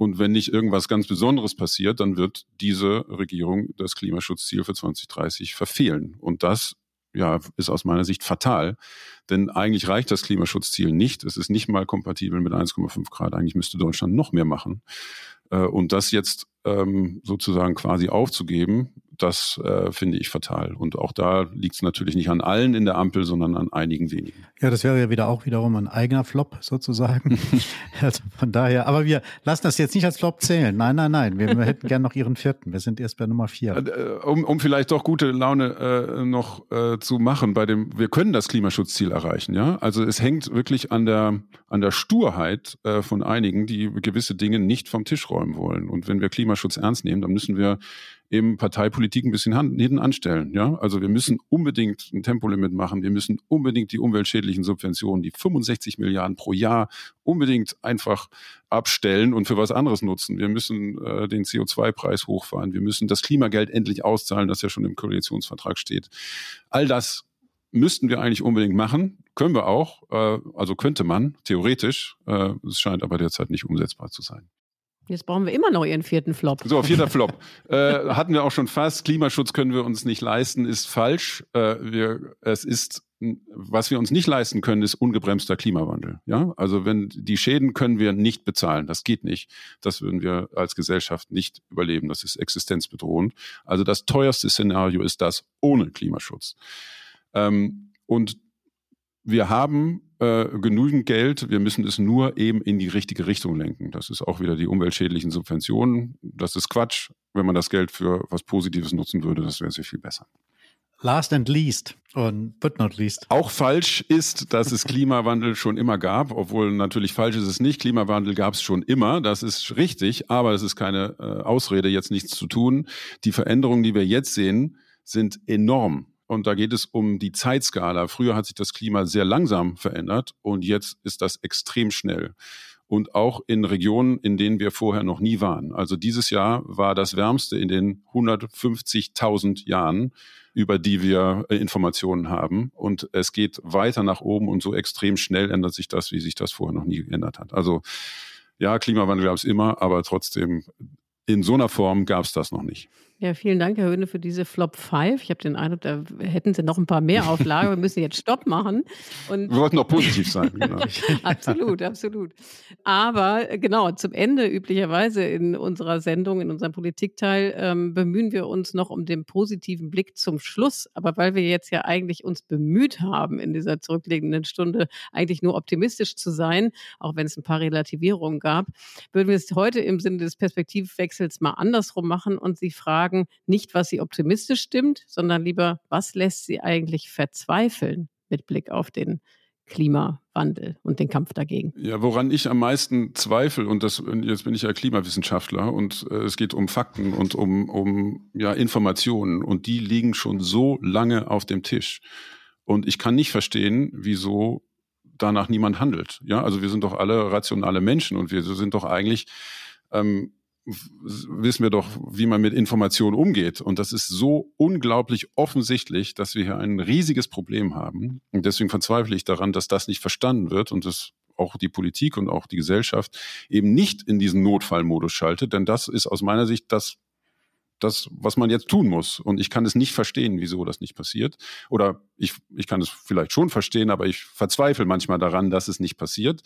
Und wenn nicht irgendwas ganz Besonderes passiert, dann wird diese Regierung das Klimaschutzziel für 2030 verfehlen. Und das ja, ist aus meiner Sicht fatal. Denn eigentlich reicht das Klimaschutzziel nicht. Es ist nicht mal kompatibel mit 1,5 Grad. Eigentlich müsste Deutschland noch mehr machen. Äh, und das jetzt ähm, sozusagen quasi aufzugeben, das äh, finde ich fatal. Und auch da liegt es natürlich nicht an allen in der Ampel, sondern an einigen wenigen. Ja, das wäre ja wieder auch wiederum ein eigener Flop sozusagen. (laughs) also von daher, aber wir lassen das jetzt nicht als Flop zählen. Nein, nein, nein. Wir, wir hätten gern noch Ihren vierten. Wir sind erst bei Nummer vier. Äh, um, um vielleicht doch gute Laune äh, noch äh, zu machen bei dem, wir können das Klimaschutzziel erreichen, ja. Also es hängt wirklich an der an der Sturheit äh, von einigen, die gewisse Dinge nicht vom Tisch räumen wollen. Und wenn wir Klimaschutz ernst nehmen, dann müssen wir eben Parteipolitik ein bisschen hinten anstellen. Ja? Also wir müssen unbedingt ein Tempolimit machen. Wir müssen unbedingt die umweltschädlichen Subventionen, die 65 Milliarden pro Jahr, unbedingt einfach abstellen und für was anderes nutzen. Wir müssen äh, den CO2-Preis hochfahren. Wir müssen das Klimageld endlich auszahlen, das ja schon im Koalitionsvertrag steht. All das müssten wir eigentlich unbedingt machen. Können wir auch. Äh, also könnte man, theoretisch. Äh, es scheint aber derzeit nicht umsetzbar zu sein. Jetzt brauchen wir immer noch Ihren vierten Flop. So, vierter (laughs) Flop. äh, hatten wir auch schon fast. Klimaschutz können wir uns nicht leisten, ist falsch. Äh, wir, es ist, was wir uns nicht leisten können, ist ungebremster Klimawandel. Ja, also wenn die Schäden können wir nicht bezahlen, das geht nicht. Das würden wir als Gesellschaft nicht überleben. Das ist existenzbedrohend. Also das teuerste Szenario ist das ohne Klimaschutz. Ähm, und wir haben äh, genügend Geld, wir müssen es nur eben in die richtige Richtung lenken. Das ist auch wieder die umweltschädlichen Subventionen. Das ist Quatsch. Wenn man das Geld für was Positives nutzen würde, das wäre sehr viel besser. Last and least und but not least. Auch falsch ist, dass es Klimawandel schon immer gab, obwohl natürlich falsch ist es nicht. Klimawandel gab es schon immer, das ist richtig, aber es ist keine äh, Ausrede, jetzt nichts zu tun. Die Veränderungen, die wir jetzt sehen, sind enorm. Und da geht es um die Zeitskala. Früher hat sich das Klima sehr langsam verändert und jetzt ist das extrem schnell. Und auch in Regionen, in denen wir vorher noch nie waren. Also dieses Jahr war das wärmste in den 150.000 Jahren über die wir äh, Informationen haben. Und es geht weiter nach oben und so extrem schnell ändert sich das, wie sich das vorher noch nie geändert hat. Also ja, Klimawandel gab es immer, aber trotzdem in so einer Form gab es das noch nicht. Ja, vielen Dank, Herr Höhne, für diese Flop 5. Ich habe den Eindruck, da hätten Sie noch ein paar mehr auf Lager. Wir müssen jetzt Stopp machen. Und Wir wollten noch positiv sein. Genau. (laughs) absolut, absolut. Aber genau, zum Ende üblicherweise in unserer Sendung, in unserem Politikteil, ähm, bemühen wir uns noch um den positiven Blick zum Schluss. Aber weil wir jetzt ja eigentlich uns bemüht haben, in dieser zurückliegenden Stunde eigentlich nur optimistisch zu sein, auch wenn es ein paar Relativierungen gab, würden wir es heute im Sinne des Perspektivwechsels mal andersrum machen und Sie fragen, fragen, nicht, was sie optimistisch stimmt, sondern lieber, was lässt sie eigentlich verzweifeln mit Blick auf den Klimawandel und den Kampf dagegen. Ja, woran ich am meisten zweifle, und das, jetzt bin ich ja Klimawissenschaftler und äh, es geht um Fakten und um, um ja, Informationen und die liegen schon so lange auf dem Tisch. Und ich kann nicht verstehen, wieso danach niemand handelt. Ja, also wir sind doch alle rationale Menschen und wir sind doch eigentlich ähm, wissen wir doch, wie man mit Informationen umgeht. Und das ist so unglaublich offensichtlich, dass wir hier ein riesiges Problem haben. Und deswegen verzweifle ich daran, dass das nicht verstanden wird und dass auch die Politik und auch die Gesellschaft eben nicht in diesen Notfallmodus schaltet. Denn das ist aus meiner Sicht das, das, was man jetzt tun muss. Und ich kann es nicht verstehen, wieso das nicht passiert. Oder ich, ich kann es vielleicht schon verstehen, aber ich verzweifle manchmal daran, dass es nicht passiert.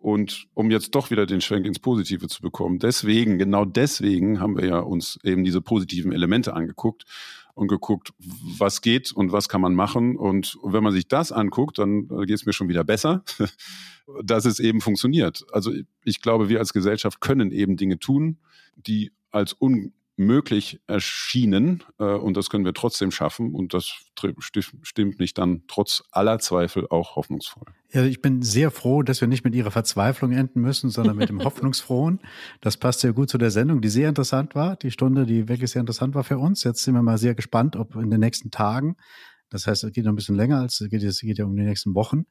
Und um jetzt doch wieder den Schwenk ins Positive zu bekommen, deswegen, genau deswegen haben wir ja uns eben diese positiven Elemente angeguckt und geguckt, was geht und was kann man machen. Und wenn man sich das anguckt, dann geht es mir schon wieder besser, (laughs) dass es eben funktioniert. Also ich glaube, wir als Gesellschaft können eben Dinge tun, die als un möglich erschienen äh, und das können wir trotzdem schaffen und das stimmt mich dann trotz aller Zweifel auch hoffnungsvoll. Ja, ich bin sehr froh, dass wir nicht mit Ihrer Verzweiflung enden müssen, sondern mit dem (laughs) Hoffnungsfrohen. Das passt sehr gut zu der Sendung, die sehr interessant war, die Stunde, die wirklich sehr interessant war für uns. Jetzt sind wir mal sehr gespannt, ob in den nächsten Tagen das heißt, es geht noch ein bisschen länger, als es geht, es geht ja um die nächsten Wochen,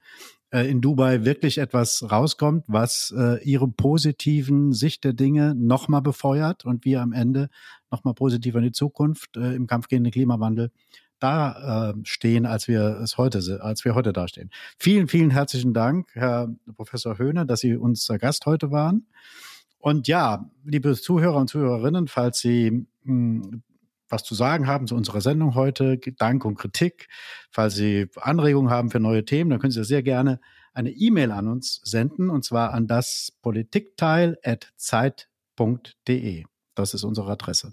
äh, in Dubai wirklich etwas rauskommt, was äh, ihre positiven Sicht der Dinge nochmal befeuert und wir am Ende nochmal positiv in die Zukunft äh, im Kampf gegen den Klimawandel da äh, stehen, als wir es heute, als wir heute dastehen. Vielen, vielen herzlichen Dank, Herr Professor Höhne, dass Sie unser Gast heute waren. Und ja, liebe Zuhörer und Zuhörerinnen, falls Sie mh, hm, was zu sagen haben zu unserer Sendung heute, Dank und Kritik, falls Sie Anregungen haben für neue Themen, dann können Sie sehr gerne eine E-Mail an uns senden und zwar an das politikteil.zeit.de. Das ist unsere Adresse.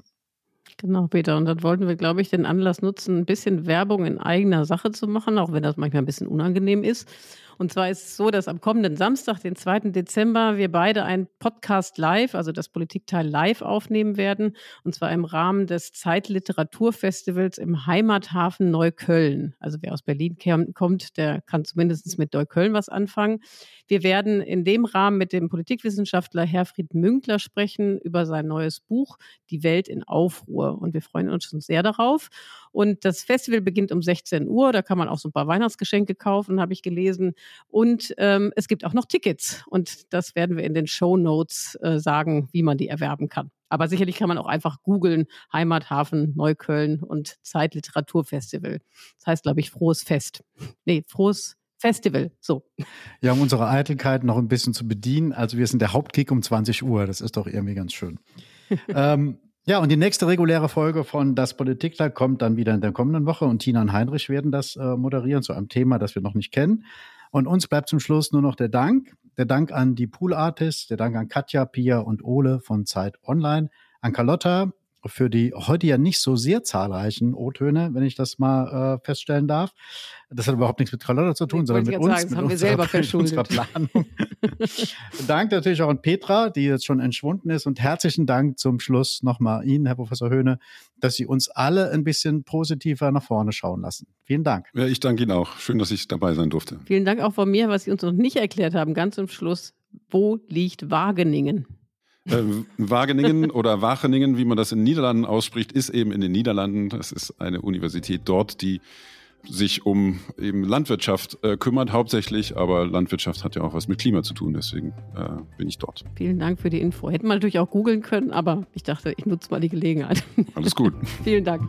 Genau, Peter. Und dann wollten wir, glaube ich, den Anlass nutzen, ein bisschen Werbung in eigener Sache zu machen, auch wenn das manchmal ein bisschen unangenehm ist. Und zwar ist es so, dass am kommenden Samstag, den 2. Dezember, wir beide ein Podcast live, also das Politikteil live aufnehmen werden. Und zwar im Rahmen des Zeitliteraturfestivals im Heimathafen Neukölln. Also wer aus Berlin kommt, der kann zumindest mit Neukölln was anfangen. Wir werden in dem Rahmen mit dem Politikwissenschaftler Herfried Münkler sprechen über sein neues Buch Die Welt in Aufruhr. Und wir freuen uns schon sehr darauf. Und das Festival beginnt um 16 Uhr. Da kann man auch so ein paar Weihnachtsgeschenke kaufen, habe ich gelesen. Und ähm, es gibt auch noch Tickets. Und das werden wir in den Show Notes äh, sagen, wie man die erwerben kann. Aber sicherlich kann man auch einfach googeln, Heimathafen, Neukölln und Zeitliteraturfestival. Das heißt, glaube ich, frohes Fest. Nee, frohes Festival. So. Ja, um unsere Eitelkeit noch ein bisschen zu bedienen. Also wir sind der Hauptkick um 20 Uhr. Das ist doch irgendwie ganz schön. (laughs) ähm, ja, und die nächste reguläre Folge von Das Politikler kommt dann wieder in der kommenden Woche und Tina und Heinrich werden das äh, moderieren zu einem Thema, das wir noch nicht kennen. Und uns bleibt zum Schluss nur noch der Dank. Der Dank an die Pool Artists, der Dank an Katja, Pia und Ole von Zeit Online, an Carlotta für die heute ja nicht so sehr zahlreichen O-Töne, wenn ich das mal äh, feststellen darf. Das hat überhaupt nichts mit Carlotta zu tun, sondern mit uns, sagen, (laughs) mit, unserer, mit unserer Planung. (laughs) Dank natürlich auch an Petra, die jetzt schon entschwunden ist. Und herzlichen Dank zum Schluss nochmal Ihnen, Herr Professor Höhne, dass Sie uns alle ein bisschen positiver nach vorne schauen lassen. Vielen Dank. Ja, ich danke Ihnen auch. Schön, dass ich dabei sein durfte. Vielen Dank auch von mir, was Sie uns noch nicht erklärt haben, ganz zum Schluss. Wo liegt Wageningen? Äh, Wageningen (laughs) oder Wageningen, wie man das in den Niederlanden ausspricht, ist eben in den Niederlanden. Das ist eine Universität dort, die sich um eben Landwirtschaft äh, kümmert hauptsächlich, aber Landwirtschaft hat ja auch was mit Klima zu tun, deswegen äh, bin ich dort. Vielen Dank für die Info. Hätten wir natürlich auch googeln können, aber ich dachte, ich nutze mal die Gelegenheit. Alles gut. (laughs) Vielen Dank.